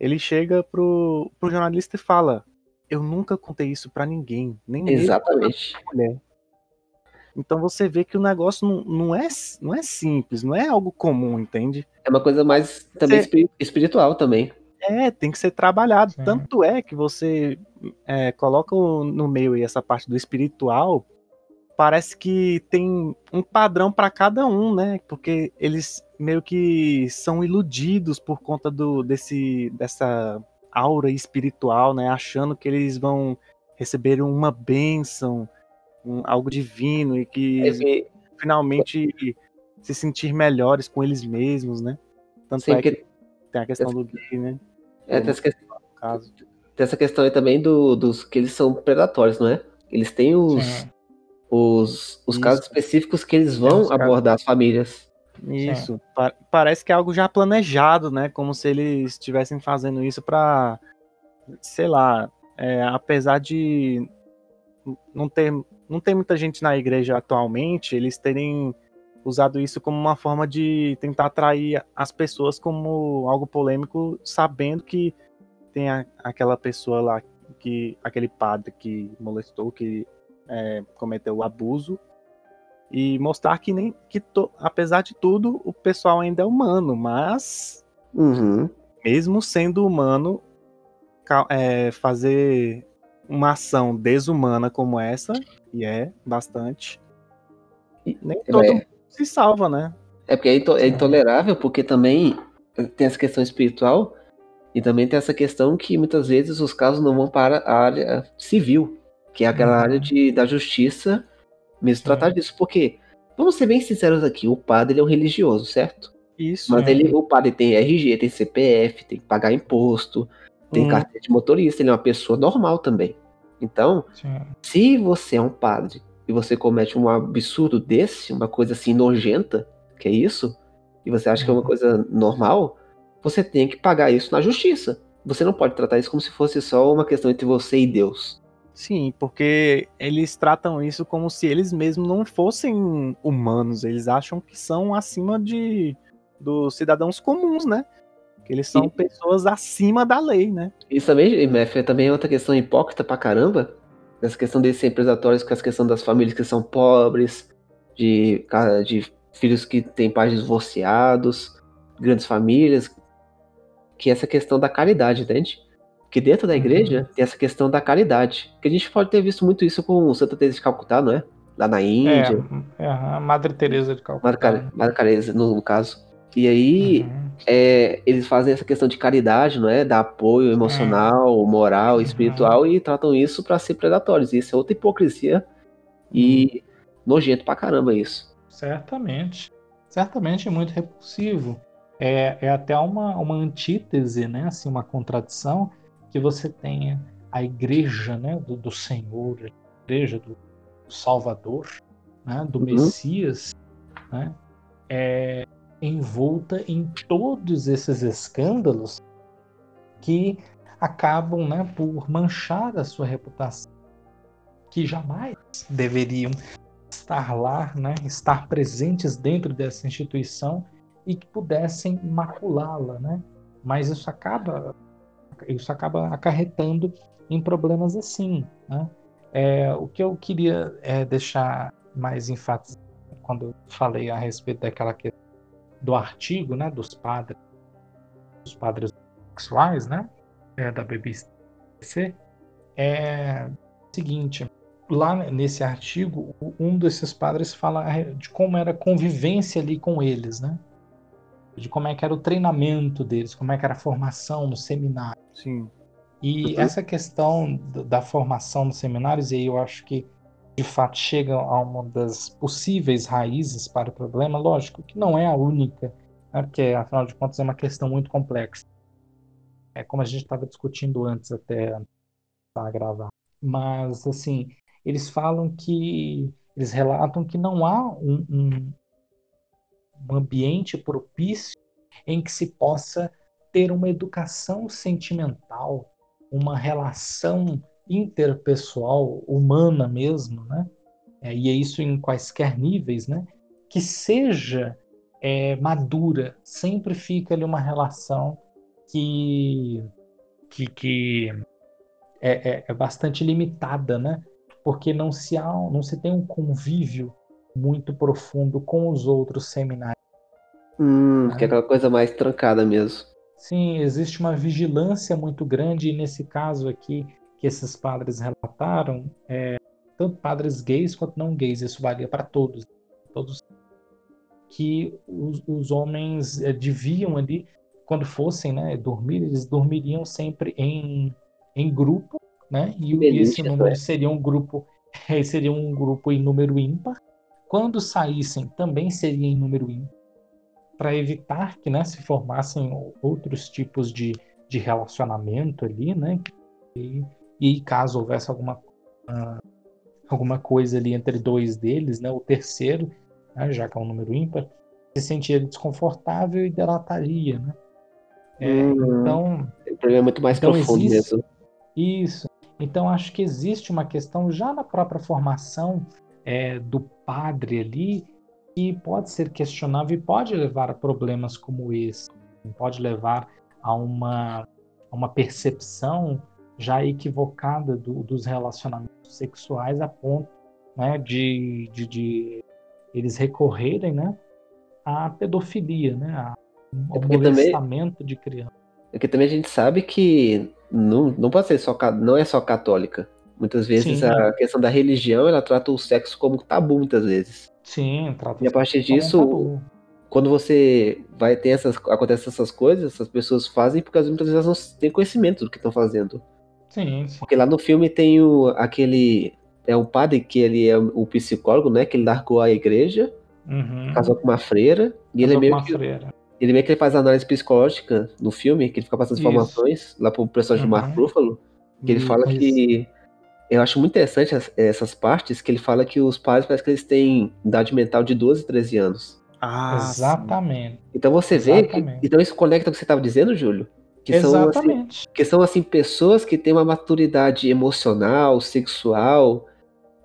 ele chega pro, pro jornalista e fala: eu nunca contei isso para ninguém, nem Exatamente. mulher. Então você vê que o negócio não, não, é, não é simples, não é algo comum, entende? É uma coisa mais também você... espiritual também. É, tem que ser trabalhado. Sim. Tanto é que você é, coloca no meio aí essa parte do espiritual, parece que tem um padrão para cada um, né? Porque eles meio que são iludidos por conta do desse dessa aura espiritual, né? Achando que eles vão receber uma bênção, um, algo divino e que é, finalmente se sentir melhores com eles mesmos, né? Tanto Sim, é que tem a questão do gay, né? É, tem essa, questão, caso. tem essa questão aí também do, dos que eles são predatórios, não é? Eles têm os, os, os casos específicos que eles vão abordar as famílias. Isso. Pa parece que é algo já planejado, né? Como se eles estivessem fazendo isso para, sei lá, é, apesar de não ter, não ter muita gente na igreja atualmente, eles terem usado isso como uma forma de tentar atrair as pessoas como algo polêmico, sabendo que tem a, aquela pessoa lá, que aquele padre que molestou, que é, cometeu o abuso, e mostrar que nem que to, apesar de tudo o pessoal ainda é humano, mas uhum. mesmo sendo humano, é, fazer uma ação desumana como essa, e é bastante, nem todo é. Se salva, né? É porque é, é intolerável, porque também tem essa questão espiritual e também tem essa questão que muitas vezes os casos não vão para a área civil, que é aquela uhum. área de, da justiça mesmo tratar disso, porque, vamos ser bem sinceros aqui, o padre ele é um religioso, certo? Isso. Mas é. ele, o padre tem RG, tem CPF, tem que pagar imposto, tem hum. carteira de motorista, ele é uma pessoa normal também. Então, Sim. se você é um padre e você comete um absurdo desse, uma coisa assim nojenta, que é isso, e você acha que é uma uhum. coisa normal, você tem que pagar isso na justiça. Você não pode tratar isso como se fosse só uma questão entre você e Deus. Sim, porque eles tratam isso como se eles mesmos não fossem humanos. Eles acham que são acima de dos cidadãos comuns, né? Que eles são e... pessoas acima da lei, né? Isso também, Mef, também é outra questão hipócrita pra caramba. Essa questão desses empresatórios com essa questão das famílias que são pobres, de, de filhos que têm pais divorciados, grandes famílias, que é essa questão da caridade, entende? Que dentro da igreja uhum. tem essa questão da caridade. Que a gente pode ter visto muito isso com Santa Teresa de Calcutá, não é? Lá na Índia. É, é a Madre Teresa de Calcutá. Madre, Madre Teresa, no, no, caso. E aí, uhum. É, eles fazem essa questão de caridade, não é? Da apoio emocional, moral, uhum. espiritual e tratam isso para ser predatórios. Isso é outra hipocrisia e uhum. nojento pra caramba isso. Certamente. Certamente é muito repulsivo. É, é até uma, uma antítese, né? Assim, uma contradição que você tenha a igreja né, do, do Senhor, a igreja do, Salvador, né, do uhum. Messias, né, é, envolta em todos esses escândalos que acabam né, por manchar a sua reputação, que jamais deveriam estar lá, né, estar presentes dentro dessa instituição e que pudessem maculá-la, né? Mas isso acaba isso acaba acarretando em problemas assim. Né? É, o que eu queria é, deixar mais enfático quando eu falei a respeito daquela questão do artigo né, dos padres, dos padres sexuais, né, é, da BBC, é o seguinte: lá nesse artigo, um desses padres fala de como era a convivência ali com eles, né? de como é que era o treinamento deles, como é que era a formação no seminário. Sim. E essa questão da formação nos seminários, e aí eu acho que de fato chega a uma das possíveis raízes para o problema, lógico que não é a única, né, porque afinal de contas é uma questão muito complexa. É como a gente estava discutindo antes até para gravar. Mas assim, eles falam que eles relatam que não há um, um, um ambiente propício em que se possa ter uma educação sentimental, uma relação interpessoal, humana mesmo, né? É, e é isso em quaisquer níveis, né? Que seja é, madura, sempre fica ali uma relação que, que, que é, é, é bastante limitada, né? Porque não se, há, não se tem um convívio muito profundo com os outros seminários. Hum, que é aquela coisa mais trancada mesmo. Sim, existe uma vigilância muito grande, e nesse caso aqui que esses padres relataram, é, tanto padres gays quanto não gays, isso valia para todos, todos que os, os homens é, deviam ali, quando fossem né, dormir, eles dormiriam sempre em, em grupo, né? E esse número seria um grupo, [LAUGHS] seria um grupo em número ímpar. Quando saíssem, também seria em número ímpar, para evitar que né, se formassem outros tipos de, de relacionamento ali, né? E, e caso houvesse alguma, uh, alguma coisa ali entre dois deles, né? O terceiro né, já que é um número ímpar, se sentiria desconfortável e delataria, né? É, hum, então, o problema é muito mais então profundo existe, mesmo. Isso. Então acho que existe uma questão já na própria formação é, do padre ali que pode ser questionável e pode levar a problemas como esse, pode levar a uma, a uma percepção já equivocada do, dos relacionamentos sexuais a ponto né, de, de, de eles recorrerem, né, à pedofilia, né, ao é molestamento também, de criança. É que também a gente sabe que não, não pode ser só não é só católica. Muitas vezes Sim, a questão da religião ela trata o sexo como tabu muitas vezes. Sim, trata. E a partir disso, um quando você vai ter essas acontecem essas coisas, essas pessoas fazem porque muitas vezes elas não têm conhecimento do que estão fazendo. Sim, sim. Porque lá no filme tem o, aquele é um padre que ele é o psicólogo, né? Que ele largou a igreja, uhum. casou com uma freira. E ele é meio que, freira. ele meio que ele faz análise psicológica no filme, que ele fica passando informações lá pro personagem uhum. do Mark uhum. Ruffalo. Que ele fala Isso. que. Eu acho muito interessante essas partes, que ele fala que os pais parece que eles têm idade mental de 12, 13 anos. Ah, Exatamente. Então você Exatamente. vê. Que, então isso conecta com o que você estava dizendo, Júlio? Que Exatamente. São, assim, que são assim pessoas que têm uma maturidade emocional, sexual,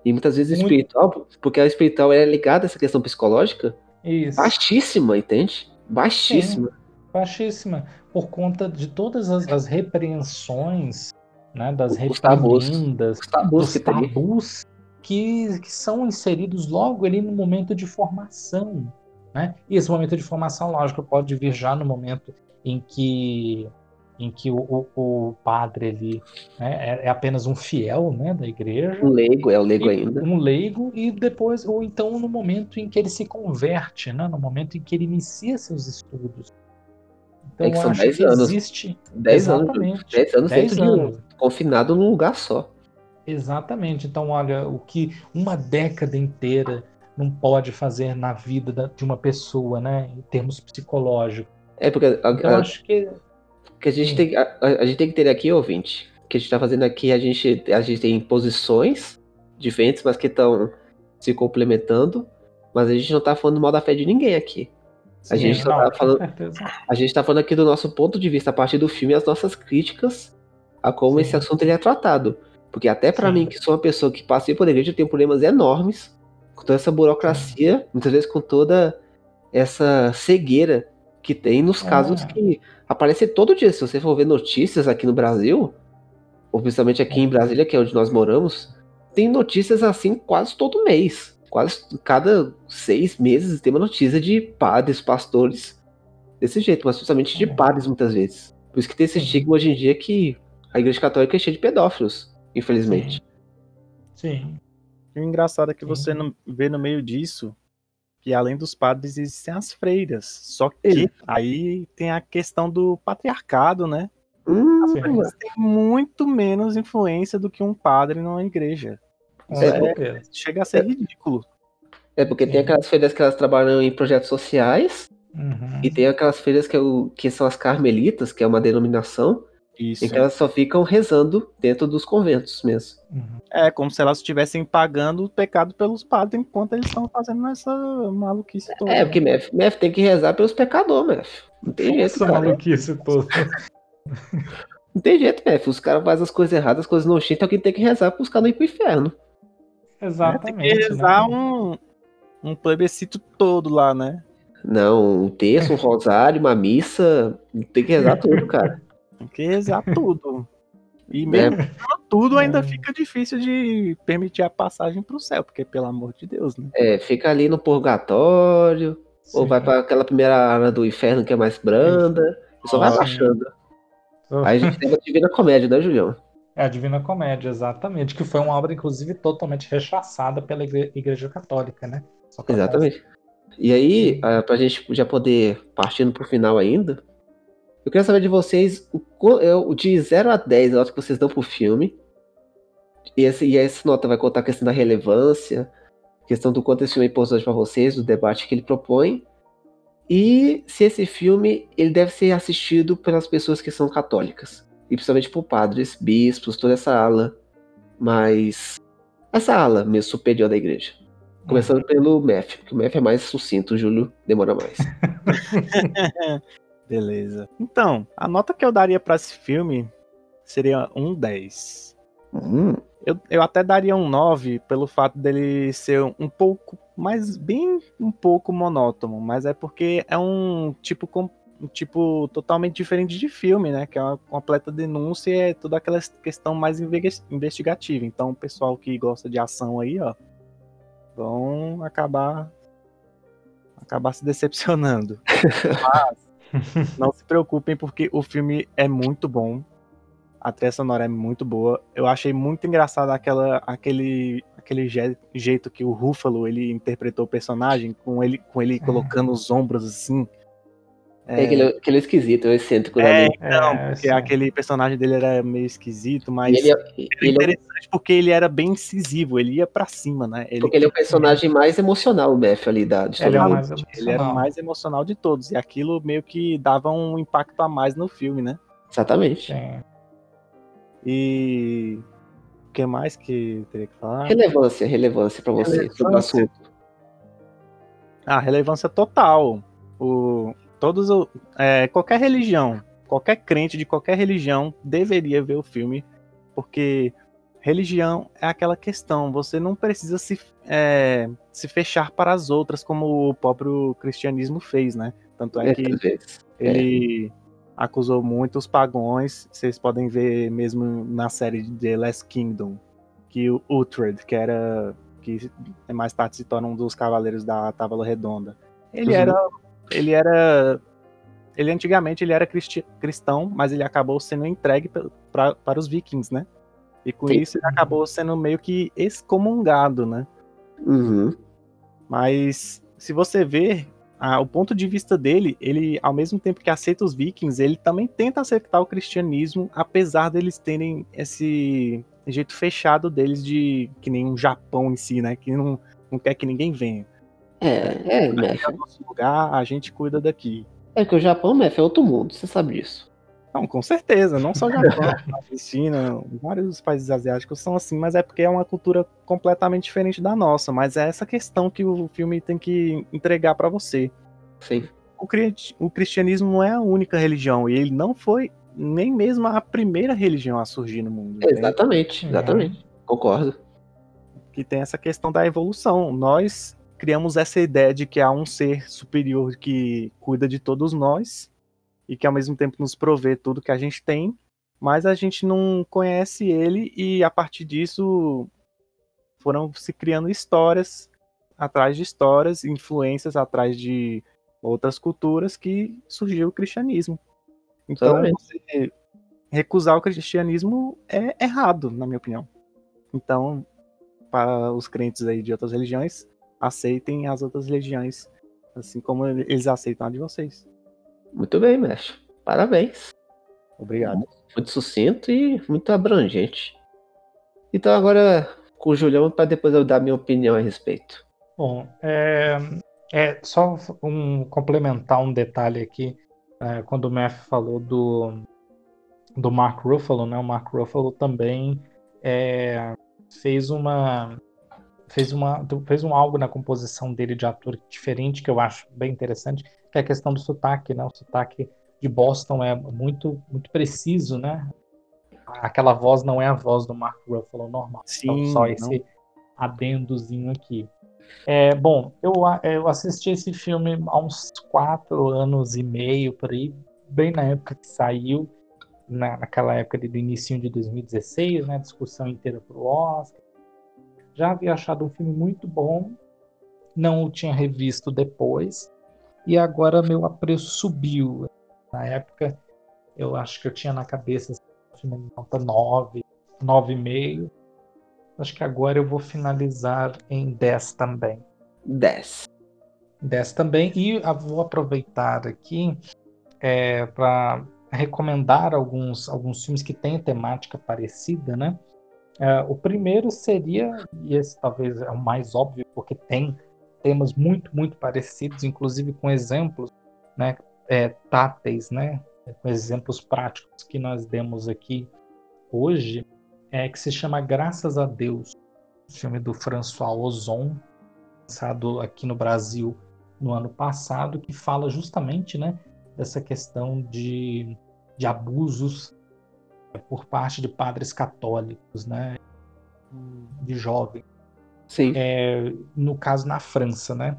e muitas vezes Muito... espiritual, porque a espiritual é ligada a essa questão psicológica. Isso. Baixíssima, entende? Baixíssima. Sim, baixíssima. Por conta de todas as, as repreensões, né, das reprimendas, os tabus, dos tabus que, que são inseridos logo ali no momento de formação. Né? E esse momento de formação, lógico, pode vir já no momento em que em que o, o, o padre ali né, é, é, apenas um fiel né, da igreja. Um leigo, é o leigo e, ainda. Um leigo, e depois, ou então no momento em que ele se converte, né, no momento em que ele inicia seus estudos. Então, é que são 10 anos. Existe... 10 anos. 10 anos dez anos. um, confinado num lugar só. Exatamente. Então, olha, o que uma década inteira não pode fazer na vida de uma pessoa, né, em termos psicológicos. É porque a, então, a, acho que que a gente, tem, a, a, gente tem que ter aqui, ouvinte, que a gente está fazendo aqui, a gente, a gente tem posições diferentes, mas que estão se complementando, mas a gente não está falando mal da fé de ninguém aqui. Sim, a gente não, tá falando, a gente tá falando aqui do nosso ponto de vista a partir do filme as nossas críticas a como Sim. esse assunto ele é tratado. Porque até para mim, que sou uma pessoa que passei por igreja, eu tenho problemas enormes com toda essa burocracia, Sim. muitas vezes com toda essa cegueira que tem nos casos é. que aparece todo dia. Se você for ver notícias aqui no Brasil, ou principalmente aqui em Brasília, que é onde nós moramos, tem notícias assim quase todo mês. Quase cada seis meses tem uma notícia de padres, pastores, desse jeito, mas principalmente de é. padres muitas vezes. Por isso que tem esse estigma hoje em dia que a igreja católica é cheia de pedófilos, infelizmente. Sim. Sim. E o engraçado é que Sim. você não vê no meio disso que além dos padres existem as freiras. Só que Ele. aí tem a questão do patriarcado, né? Hum, as freiras têm muito menos influência do que um padre numa igreja. É, é, chega a ser é, ridículo. É porque tem aquelas freiras que elas trabalham em projetos sociais uhum. e tem aquelas freiras que, é o, que são as carmelitas, que é uma denominação, isso. Em que elas só ficam rezando dentro dos conventos mesmo. Uhum. É, como se elas estivessem pagando o pecado pelos padres enquanto eles estão fazendo essa maluquice toda. É, porque Mef, Mef tem que rezar pelos pecadores, Mef. Não tem jeito. Essa maluquice toda. Não tem jeito, Mef. Os caras fazem as coisas erradas, as coisas não então alguém tem que rezar para os caras não ir pro inferno. Exatamente. É, tem que rezar né? um, um plebiscito todo lá, né? Não, um terço, um rosário, uma missa. Tem que rezar tudo, cara. Tem que rezar tudo. E mesmo é. tudo ainda é. fica difícil de permitir a passagem para o céu, porque pelo amor de Deus, né? É, fica ali no purgatório, Sim. ou vai para aquela primeira área do inferno que é mais branda, e só vai baixando. Aí a gente tem uma divina comédia, né, Julião? É a Divina Comédia, exatamente, que foi uma obra, inclusive, totalmente rechaçada pela Igreja Católica, né? Exatamente. E aí, uh, pra gente já poder partindo pro final ainda, eu quero saber de vocês o, de 0 a 10 a nota que vocês dão pro filme. E, esse, e essa nota vai contar a questão da relevância, questão do quanto esse filme é importante para vocês, do debate que ele propõe. E se esse filme ele deve ser assistido pelas pessoas que são católicas. E principalmente por padres, bispos, toda essa ala mais. Essa ala mesmo superior da igreja. Começando uhum. pelo MEF, porque o MEF é mais sucinto, o Júlio demora mais. [LAUGHS] Beleza. Então, a nota que eu daria para esse filme seria um 10. Hum. Eu, eu até daria um 9 pelo fato dele ser um pouco, mais bem um pouco monótono, mas é porque é um tipo um tipo totalmente diferente de filme, né? Que é uma completa denúncia e é toda aquela questão mais investigativa. Então, o pessoal que gosta de ação aí, ó, vão acabar acabar se decepcionando. [LAUGHS] Mas [LAUGHS] não se preocupem, porque o filme é muito bom. A trilha sonora é muito boa. Eu achei muito engraçado aquela, aquele, aquele je jeito que o Ruffalo ele interpretou o personagem, com ele, com ele colocando os ombros assim. É, é aquele, aquele esquisito, o excêntrico é, Então, é, porque sim. aquele personagem dele era meio esquisito, mas ele, é, ele é interessante porque ele era bem incisivo, ele ia para cima, né? Ele, porque ele é o personagem mais emocional, o Beth, ali da de ele, é mais ele era o mais emocional de todos, e aquilo meio que dava um impacto a mais no filme, né? Exatamente. Sim. E o que mais que teria que falar? Relevância, relevância para você sobre o assunto. Ah, relevância total. O, todos é, qualquer religião, qualquer crente de qualquer religião deveria ver o filme, porque religião é aquela questão, você não precisa se, é, se fechar para as outras como o próprio cristianismo fez, né? Tanto é que ele é. acusou muito os pagões, vocês podem ver mesmo na série de The Last Kingdom, que o Uhtred, que era que mais tarde se torna um dos cavaleiros da Távola Redonda, ele uhum. era ele era. Ele antigamente ele era cristi cristão, mas ele acabou sendo entregue pra, para os vikings, né? E com Sim. isso ele acabou sendo meio que excomungado, né? Uhum. Mas se você ver ah, o ponto de vista dele, ele, ao mesmo tempo que aceita os vikings, ele também tenta aceitar o cristianismo, apesar deles terem esse jeito fechado deles de que nem um Japão em si, né? Que não, não quer que ninguém venha. É, é, Mef. É nosso lugar, a gente cuida daqui. É que o Japão, Mef, é outro mundo, você sabe disso. Não, com certeza, não só o Japão, [LAUGHS] a China, vários países asiáticos são assim, mas é porque é uma cultura completamente diferente da nossa, mas é essa questão que o filme tem que entregar para você. Sim. O, o cristianismo não é a única religião, e ele não foi nem mesmo a primeira religião a surgir no mundo. Exatamente, exatamente. É. Concordo. Que tem essa questão da evolução. Nós criamos essa ideia de que há um ser superior que cuida de todos nós e que ao mesmo tempo nos provê tudo que a gente tem, mas a gente não conhece ele e a partir disso foram se criando histórias atrás de histórias, influências atrás de outras culturas que surgiu o cristianismo. Então, você recusar o cristianismo é errado, na minha opinião. Então, para os crentes aí de outras religiões, aceitem as outras legiões, assim como eles aceitam a de vocês. Muito bem, mestre. Parabéns. Obrigado. Muito sucinto e muito abrangente. Então agora com o Julião para depois eu dar minha opinião a respeito. Bom, é, é só um complementar um detalhe aqui. É, quando o Math falou do do Mark Ruffalo, né? O Mark Ruffalo também é, fez uma fez, uma, fez um algo na composição dele de ator diferente que eu acho bem interessante, que é a questão do sotaque, né? O sotaque de Boston é muito muito preciso, né? Aquela voz não é a voz do Mark Ruffalo normal. Sim, então, só esse não. adendozinho aqui. É, bom, eu, eu assisti esse filme há uns quatro anos e meio por aí, bem na época que saiu, na, naquela época do início de 2016, né? Discussão inteira pro Oscar já havia achado um filme muito bom, não o tinha revisto depois, e agora meu apreço subiu. Na época, eu acho que eu tinha na cabeça assim, filme nota 9, 9,5. Acho que agora eu vou finalizar em 10 também. 10. 10 também. E vou aproveitar aqui é, para recomendar alguns, alguns filmes que têm temática parecida, né? É, o primeiro seria, e esse talvez é o mais óbvio, porque tem temas muito, muito parecidos, inclusive com exemplos né, é, táteis, né, com exemplos práticos que nós demos aqui hoje, é, que se chama Graças a Deus, filme do François Ozon, lançado aqui no Brasil no ano passado, que fala justamente né, dessa questão de, de abusos por parte de padres católicos, né, de jovens. Sim. É, no caso na França, né?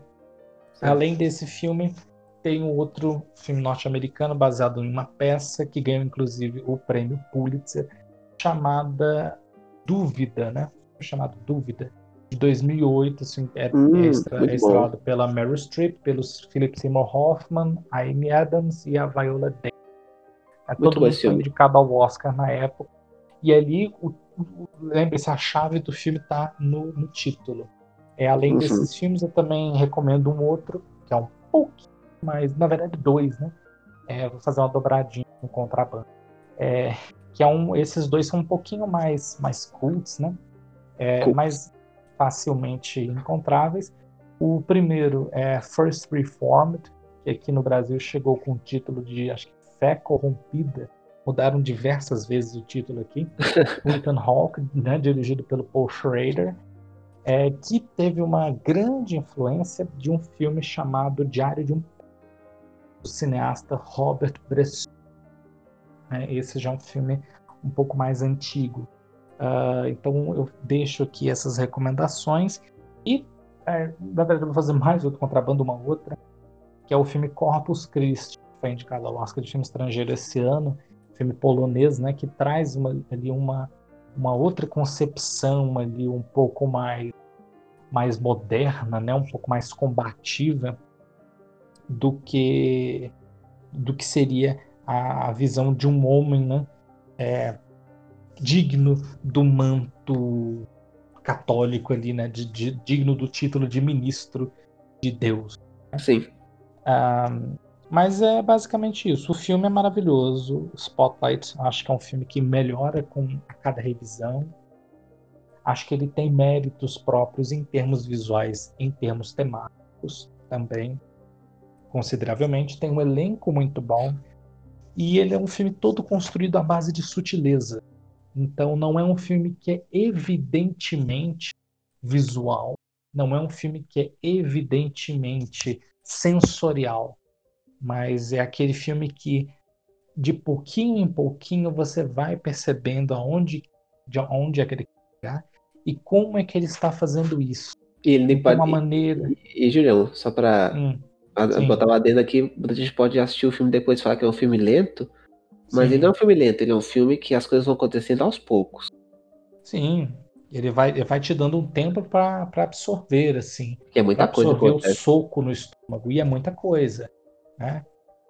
Sim. Além desse filme, tem um outro filme norte-americano baseado em uma peça que ganhou inclusive o prêmio Pulitzer, chamada Dúvida, né? Chamado Dúvida, de 2008, assim, é, hum, é, extra, é estrelado pela Meryl Streep, pelos Philip Seymour Hoffman, a Amy Adams e a Viola Davis. É, todo mundo foi indicado ao Oscar na época. E ali, lembre-se, a chave do filme está no, no, título. É, além uhum. desses filmes, eu também recomendo um outro, que é um pouquinho mais, na verdade, dois, né? É, vou fazer uma dobradinha com contrabando. É, que é um, esses dois são um pouquinho mais, mais cults, né? É, mais facilmente encontráveis. O primeiro é First Reformed, que aqui no Brasil chegou com o título de, acho que Fé Corrompida. Mudaram diversas vezes o título aqui. [LAUGHS] Ethan Hawke, né, dirigido pelo Paul Schrader, é, que teve uma grande influência de um filme chamado Diário de um do cineasta Robert Bresson. É, esse já é um filme um pouco mais antigo. Uh, então eu deixo aqui essas recomendações e é, na verdade eu vou fazer mais outro contrabando, uma outra, que é o filme Corpus Christi foi indicado ao Oscar de filme estrangeiro esse ano, filme polonês, né, que traz uma, ali uma, uma outra concepção ali um pouco mais mais moderna, né, um pouco mais combativa do que do que seria a, a visão de um homem, né, é, digno do manto católico ali, né, de, de, digno do título de ministro de Deus. Sim. Ah, mas é basicamente isso. O filme é maravilhoso. Spotlight, acho que é um filme que melhora com a cada revisão. Acho que ele tem méritos próprios em termos visuais, em termos temáticos também, consideravelmente. Tem um elenco muito bom. E ele é um filme todo construído à base de sutileza. Então não é um filme que é evidentemente visual. Não é um filme que é evidentemente sensorial mas é aquele filme que de pouquinho em pouquinho você vai percebendo aonde, de onde é que ele quer e como é que ele está fazendo isso. E ele nem pode. uma maneira. E, e Julião, só para hum, botar lá dentro aqui, a gente pode assistir o filme depois e falar que é um filme lento, mas sim. ele não é um filme lento, ele é um filme que as coisas vão acontecendo aos poucos. Sim, ele vai, ele vai te dando um tempo para absorver, assim. Que é muita coisa. Absorver o soco no estômago, e é muita coisa. Né?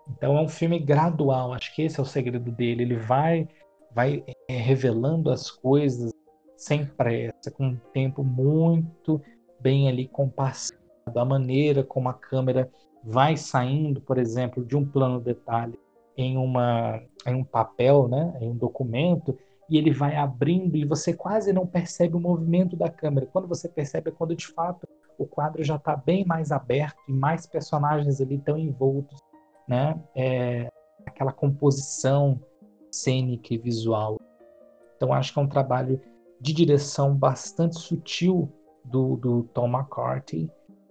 Então é um filme gradual, acho que esse é o segredo dele. Ele vai, vai é, revelando as coisas sem pressa, com um tempo muito bem ali compassado. A maneira como a câmera vai saindo, por exemplo, de um plano detalhe em, uma, em um papel, né, em um documento, e ele vai abrindo e você quase não percebe o movimento da câmera. Quando você percebe é quando de fato o quadro já está bem mais aberto e mais personagens ali estão envoltos, né? É, aquela composição cênica e visual. Então acho que é um trabalho de direção bastante sutil do, do Tom McCarthy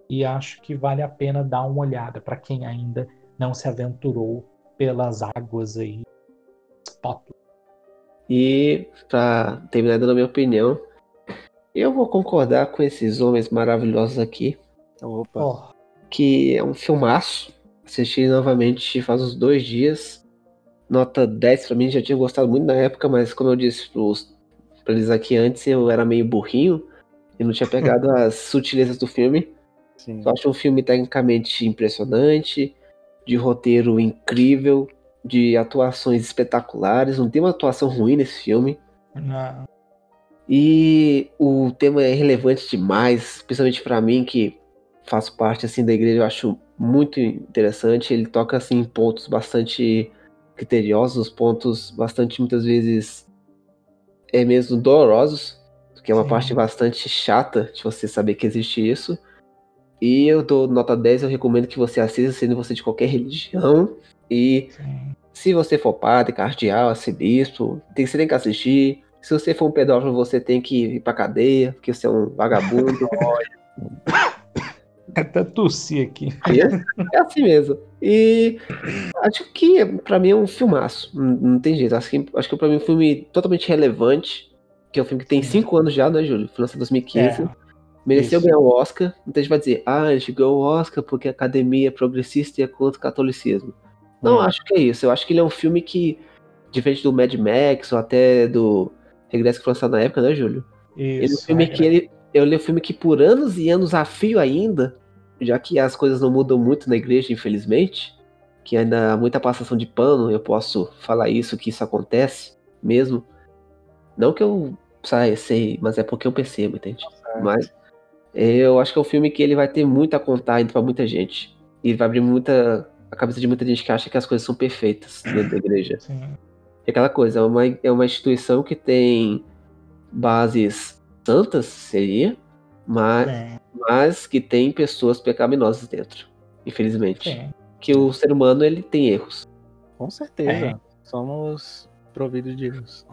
e acho que vale a pena dar uma olhada para quem ainda não se aventurou pelas águas aí. Spotlight. E para terminar dando a minha opinião, eu vou concordar com esses homens maravilhosos aqui. Opa. Oh. Que é um filmaço. Assisti novamente faz uns dois dias. Nota 10 pra mim, já tinha gostado muito na época, mas como eu disse pros, pra eles aqui antes, eu era meio burrinho e não tinha pegado [LAUGHS] as sutilezas do filme. Sim. Eu acho um filme tecnicamente impressionante, de roteiro incrível, de atuações espetaculares. Não tem uma atuação ruim nesse filme. Não. E o tema é relevante demais, principalmente para mim que faço parte assim da igreja, eu acho muito interessante. Ele toca assim em pontos bastante criteriosos, pontos bastante muitas vezes é mesmo dolorosos, que é uma Sim. parte bastante chata de você saber que existe isso. E eu dou nota 10, eu recomendo que você assista, sendo você de qualquer religião. E Sim. se você for padre, cardeal, arcebispo, tem, você tem que assistir. Se você for um pedófilo, você tem que ir pra cadeia, porque você é um vagabundo. [LAUGHS] Até tossi aqui. É, é, assim mesmo. E acho que pra mim é um filmaço. Não, não tem jeito. Acho que, acho que pra mim é um filme totalmente relevante. Que é um filme que tem 5 anos já, né, Júlio? Foi lançado em 2015. É, Mereceu isso. ganhar o Oscar. Muita gente vai dizer, ah, a gente ganhou o Oscar porque a academia é progressista e é contra o catolicismo. Não hum. acho que é isso. Eu acho que ele é um filme que, diferente do Mad Max ou até do Regresso que foi lançado na época, né, Júlio? Isso. Ele é filme é. que ele. Eu li um filme que por anos e anos a fio ainda já que as coisas não mudam muito na igreja, infelizmente, que ainda há muita passação de pano, eu posso falar isso, que isso acontece mesmo. Não que eu saia, sei, mas é porque eu percebo, entende? Mas eu acho que é um filme que ele vai ter muito a contar ainda pra muita gente. E vai abrir muita a cabeça de muita gente que acha que as coisas são perfeitas dentro da igreja. Sim. É aquela coisa, é uma, é uma instituição que tem bases santas, seria, mas, é. mas que tem pessoas pecaminosas dentro, infelizmente. É. Que o ser humano ele tem erros. Com certeza. É. Somos providos de erros.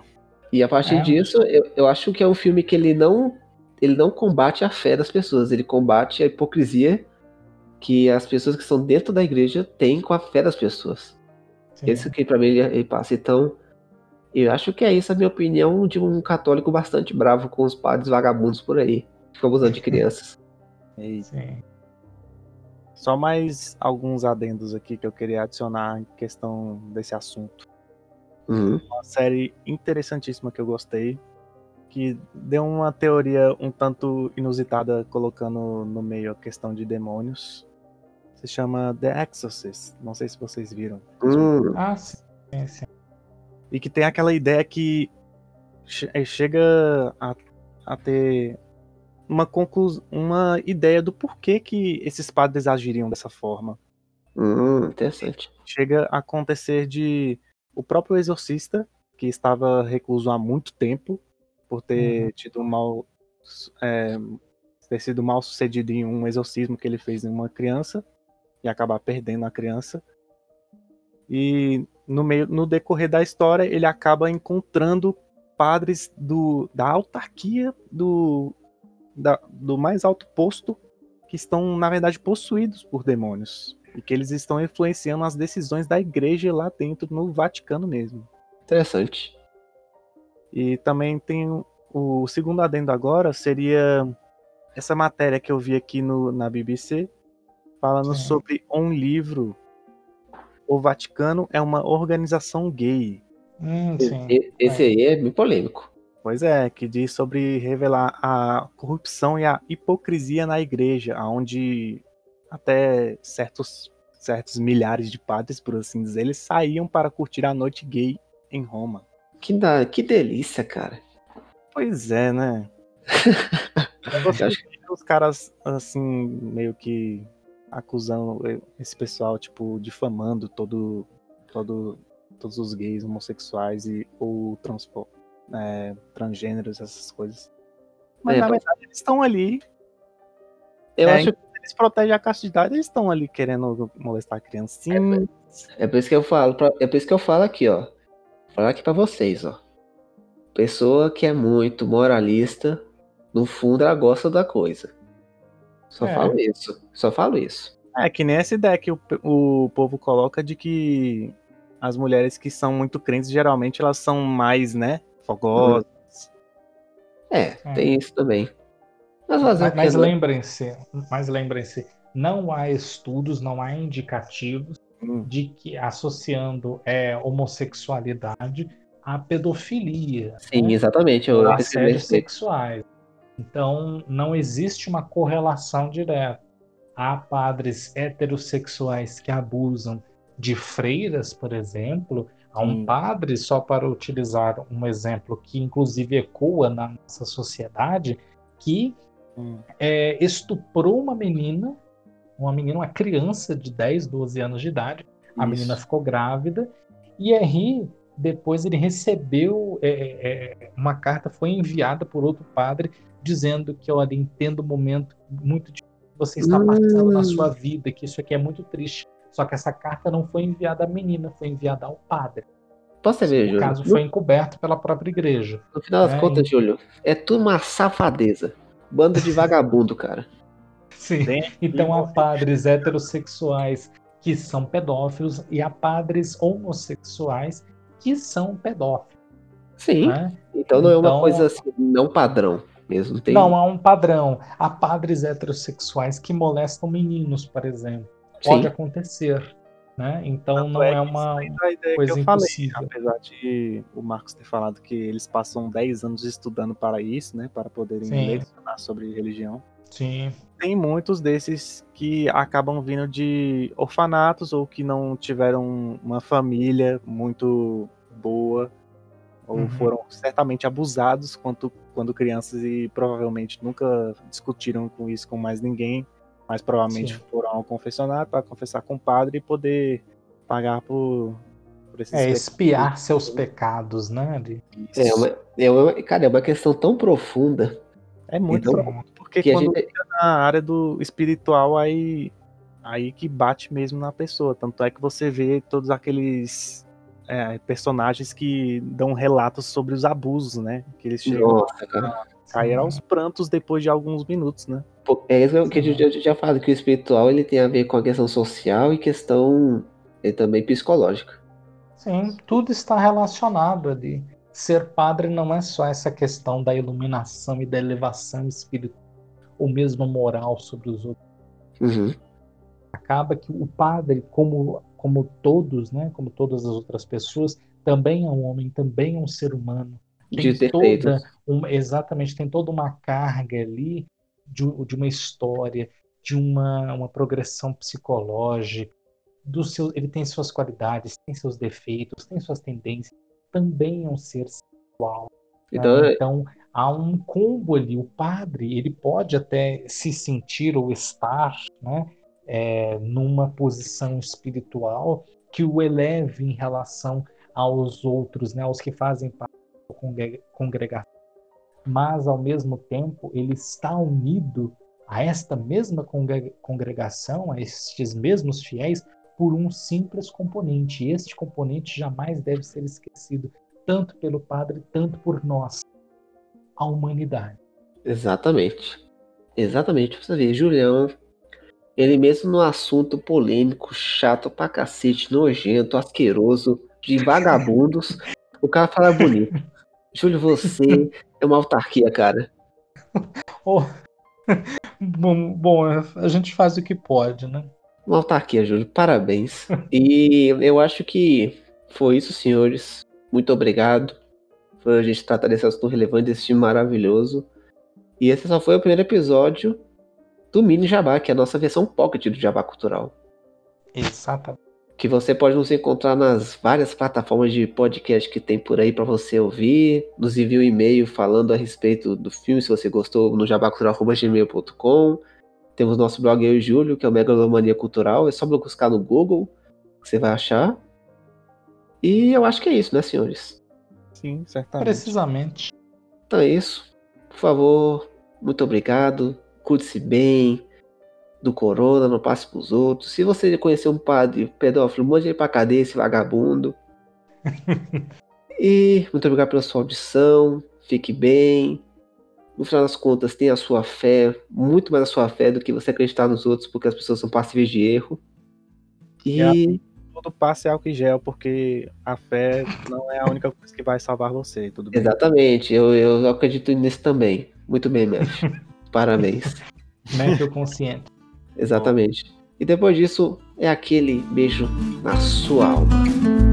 E a partir é. disso, eu, eu acho que é um filme que ele não ele não combate a fé das pessoas, ele combate a hipocrisia que as pessoas que estão dentro da igreja têm com a fé das pessoas. Sim. Isso que para mim ele, ele, passa. Então, eu acho que é isso a minha opinião de um católico bastante bravo com os padres vagabundos por aí. Ficou abusando de crianças. [LAUGHS] Sim. Só mais alguns adendos aqui que eu queria adicionar em questão desse assunto. Uhum. Uma série interessantíssima que eu gostei, que deu uma teoria um tanto inusitada, colocando no meio a questão de demônios. Se chama The Exorcist. Não sei se vocês viram. Uhum. Ah, sim, sim. E que tem aquela ideia que chega a, a ter uma conclusão, uma ideia do porquê que esses padres agiriam dessa forma. Hum, interessante. Chega a acontecer de o próprio exorcista, que estava recluso há muito tempo, por ter uhum. tido um mal. É, ter sido mal sucedido em um exorcismo que ele fez em uma criança e acabar perdendo a criança. E no meio no decorrer da história ele acaba encontrando padres do, da autarquia do da, do mais alto posto que estão, na verdade, possuídos por demônios. E que eles estão influenciando as decisões da igreja lá dentro, no Vaticano mesmo. Interessante. E também tem o segundo adendo agora, seria essa matéria que eu vi aqui no, na BBC, falando sim. sobre um livro. O Vaticano é uma organização gay. Hum, esse aí é bem polêmico. Pois é, que diz sobre revelar a corrupção e a hipocrisia na igreja, onde até certos, certos milhares de padres, por assim dizer, eles saíam para curtir a noite gay em Roma. Que, da, que delícia, cara. Pois é, né? [LAUGHS] Eu acho que os caras, assim, meio que acusando esse pessoal, tipo, difamando todo, todo, todos os gays, homossexuais e ou transporte é, transgêneros, essas coisas. Mas é, na verdade eles estão ali. Eu é, acho que eles protegem a castidade, eles estão ali querendo molestar a criancinha. É, é, por isso que eu falo, é por isso que eu falo aqui, ó. Vou falar aqui para vocês, ó. Pessoa que é muito moralista, no fundo ela gosta da coisa. Só é. falo isso. Só falo isso. É que nem essa ideia que o, o povo coloca de que as mulheres que são muito crentes, geralmente elas são mais, né? fogosas. É, é, tem isso também. Mas, mas, mas lembrem-se, mas lembrem-se, não há estudos, não há indicativos hum. de que associando é, homossexualidade à pedofilia. Sim, né? exatamente. Eu assédios sexuais. Então, não existe uma correlação direta. Há padres heterossexuais que abusam de freiras, por exemplo, Há um padre, só para utilizar um exemplo que inclusive ecoa na nossa sociedade, que hum. é, estuprou uma menina, uma menina, uma criança de 10, 12 anos de idade. A Isso. menina ficou grávida e Henri, depois ele recebeu é, é, uma carta, foi enviada por outro padre, dizendo que, olha, entendo o momento muito difícil que você está passando hum. na sua vida, que isso aqui é muito triste. Só que essa carta não foi enviada à menina, foi enviada ao padre. Posso ver, Júlio? O caso foi encoberto pela própria igreja. No final das é, contas, Júlio, é tudo uma safadeza. Bando de vagabundo, cara. Sim. Então há padres heterossexuais que são pedófilos e há padres homossexuais que são pedófilos. Sim. Né? Então não é uma então, coisa assim, não padrão mesmo. Tem... Não, há um padrão. Há padres heterossexuais que molestam meninos, por exemplo. Pode Sim. acontecer. Né? Então não é, é uma coisa que eu impossível. Falei, apesar de o Marcos ter falado que eles passam 10 anos estudando para isso, né? Para poderem lecionar sobre religião. Sim. Tem muitos desses que acabam vindo de orfanatos ou que não tiveram uma família muito boa ou uhum. foram certamente abusados quando, quando crianças e provavelmente nunca discutiram com isso com mais ninguém mas provavelmente Sim. foram ao confessionário para confessar com o padre e poder pagar por, por esses É, expiar seus pecados, né? De... É, uma, é uma, cara, é uma questão tão profunda. É muito então, profundo, porque quando gente... fica na área do espiritual, aí, aí que bate mesmo na pessoa. Tanto é que você vê todos aqueles é, personagens que dão relatos sobre os abusos, né? Que eles chegam Nossa, a cair aos prantos depois de alguns minutos, né? É isso que a gente já fala, que o espiritual ele tem a ver com a questão social e questão e também psicológica. Sim, tudo está relacionado ali. Ser padre não é só essa questão da iluminação e da elevação espiritual, ou mesmo moral sobre os outros. Uhum. Acaba que o padre, como, como todos, né, como todas as outras pessoas, também é um homem, também é um ser humano. Tem de toda exatamente, tem toda uma carga ali de, de uma história, de uma, uma progressão psicológica, do seu, ele tem suas qualidades, tem seus defeitos, tem suas tendências, também é um ser sexual. Então, né? então há um combo ali. O padre ele pode até se sentir ou estar né, é, numa posição espiritual que o eleve em relação aos outros, né, aos que fazem parte da congregação mas ao mesmo tempo ele está unido a esta mesma congregação, a estes mesmos fiéis, por um simples componente. E este componente jamais deve ser esquecido, tanto pelo Padre, tanto por nós, a humanidade. Exatamente. Exatamente. Você vê, Julião, ele mesmo no assunto polêmico, chato pra cacete, nojento, asqueroso, de vagabundos, o cara fala bonito. [LAUGHS] Júlio, você é uma autarquia, cara. [LAUGHS] Oh. bom, bom, a gente faz o que pode, né? Uma autarquia, Júlio. Parabéns. e eu acho que foi isso, senhores. Muito obrigado por a gente tratar desse assunto relevante, desse time maravilhoso. E esse só foi o primeiro episódio do Mini Jabá, que é a nossa versão pocket do Jabá Cultural. Exatamente que você pode nos encontrar nas várias plataformas de podcast que tem por aí para você ouvir. Nos envie um e-mail falando a respeito do filme, se você gostou, no jabacultural.gmail.com. Temos nosso blog Eu e Júlio, que é o Megalomania Cultural. É só buscar no Google que você vai achar. E eu acho que é isso, né, senhores? Sim, certamente. Precisamente. Então é isso. Por favor, muito obrigado. Cuide-se bem do corona, não passe pros outros. Se você conhecer um padre pedófilo, mande ele pra cadeia, esse vagabundo. [LAUGHS] e muito obrigado pela sua audição. Fique bem. No final das contas, tenha a sua fé, muito mais a sua fé do que você acreditar nos outros, porque as pessoas são passíveis de erro. E. É, todo passe é álcool e gel, porque a fé não é a única coisa que vai salvar você. Tudo bem? Exatamente, eu, eu acredito nisso também. Muito bem, Mef. [LAUGHS] Parabéns. [LAUGHS] Mef consciente. Exatamente. E depois disso, é aquele beijo na sua alma.